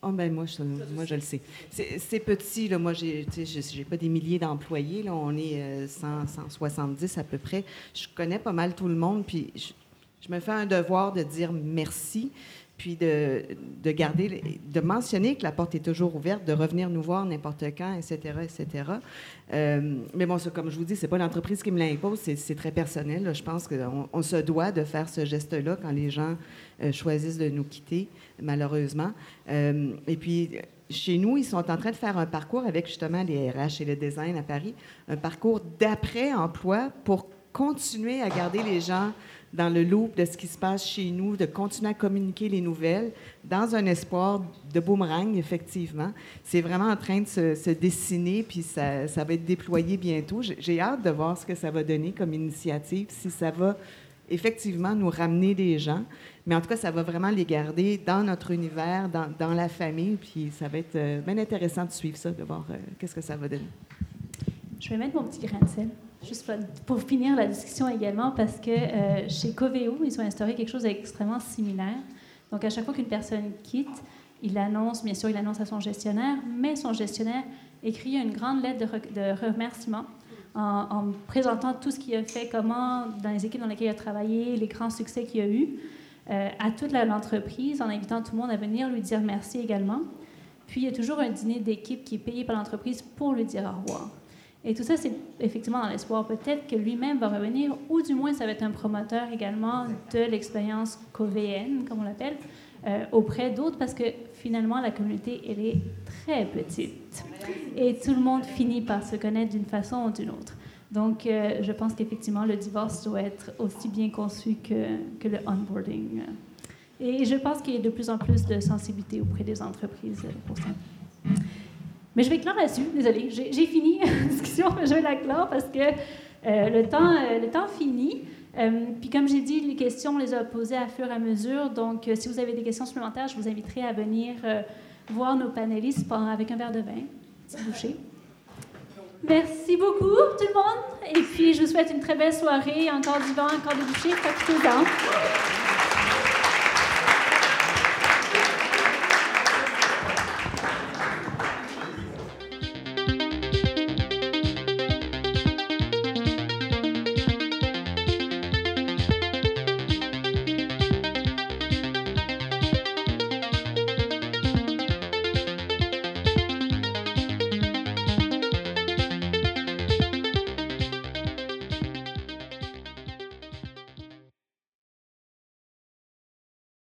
Oh ben moi, je, moi, je le sais. C'est petit, là. Moi, j'ai, j'ai pas des milliers d'employés, là. On est 100, euh, 170 à peu près. Je connais pas mal tout le monde, puis me fais un devoir de dire merci puis de, de, garder, de mentionner que la porte est toujours ouverte, de revenir nous voir n'importe quand, etc., etc. Euh, mais bon, comme je vous dis, c'est pas l'entreprise qui me l'impose, c'est très personnel. Je pense qu'on on se doit de faire ce geste-là quand les gens euh, choisissent de nous quitter, malheureusement. Euh, et puis, chez nous, ils sont en train de faire un parcours avec justement les RH et le design à Paris, un parcours d'après-emploi pour continuer à garder les gens dans le loop de ce qui se passe chez nous, de continuer à communiquer les nouvelles dans un espoir de boomerang, effectivement. C'est vraiment en train de se, dessiner, puis ça, ça, va être déployé bientôt. J'ai hâte de voir ce que ça va donner comme initiative, si ça va effectivement nous ramener des gens. Mais en tout cas, ça va vraiment les garder dans notre univers, dans, la famille, puis ça va être euh, bien intéressant de suivre ça, de voir euh, qu'est-ce que ça va donner. Je vais mettre mon petit grain de sel. Juste pour finir la discussion également, parce que euh, chez Coveo, ils ont instauré quelque chose d'extrêmement similaire. Donc, à chaque fois qu'une personne quitte, il annonce, bien sûr, il annonce à son gestionnaire, mais son gestionnaire écrit une grande lettre de, remerciement en, présentant tout ce qu'il a fait, comment, dans les équipes dans lesquelles il a travaillé, les grands succès qu'il a eus, euh, à toute l'entreprise, en invitant tout le monde à venir lui dire merci également. Puis, il y a toujours un dîner d'équipe qui est payé par l'entreprise pour lui dire au revoir. Et tout ça, c'est effectivement dans l'espoir peut-être que lui-même va revenir, ou du moins ça va être un promoteur également de l'expérience covéenne, comme on l'appelle, euh, auprès d'autres, parce que finalement, la communauté, elle est très petite. Et tout le monde finit par se connaître d'une façon ou d'une autre. Donc, euh, je pense qu'effectivement, le divorce doit être aussi bien conçu que, que le onboarding. Et je pense qu'il y a de plus en plus de sensibilité auprès des entreprises pour ça. Mais je vais clore là-dessus, désolée. J'ai fini la discussion, mais je vais la clore parce que euh, le, temps, euh, le temps finit. Euh, puis comme j'ai dit, les questions, on les a posées à fur et à mesure. Donc, si vous avez des questions supplémentaires, je vous inviterai à venir voir nos panélistes avec un verre de vin, petit boucher. Merci beaucoup, tout le monde. Et puis, je vous souhaite une très belle soirée. Encore du vent, encore des bouchées. Profitez-en.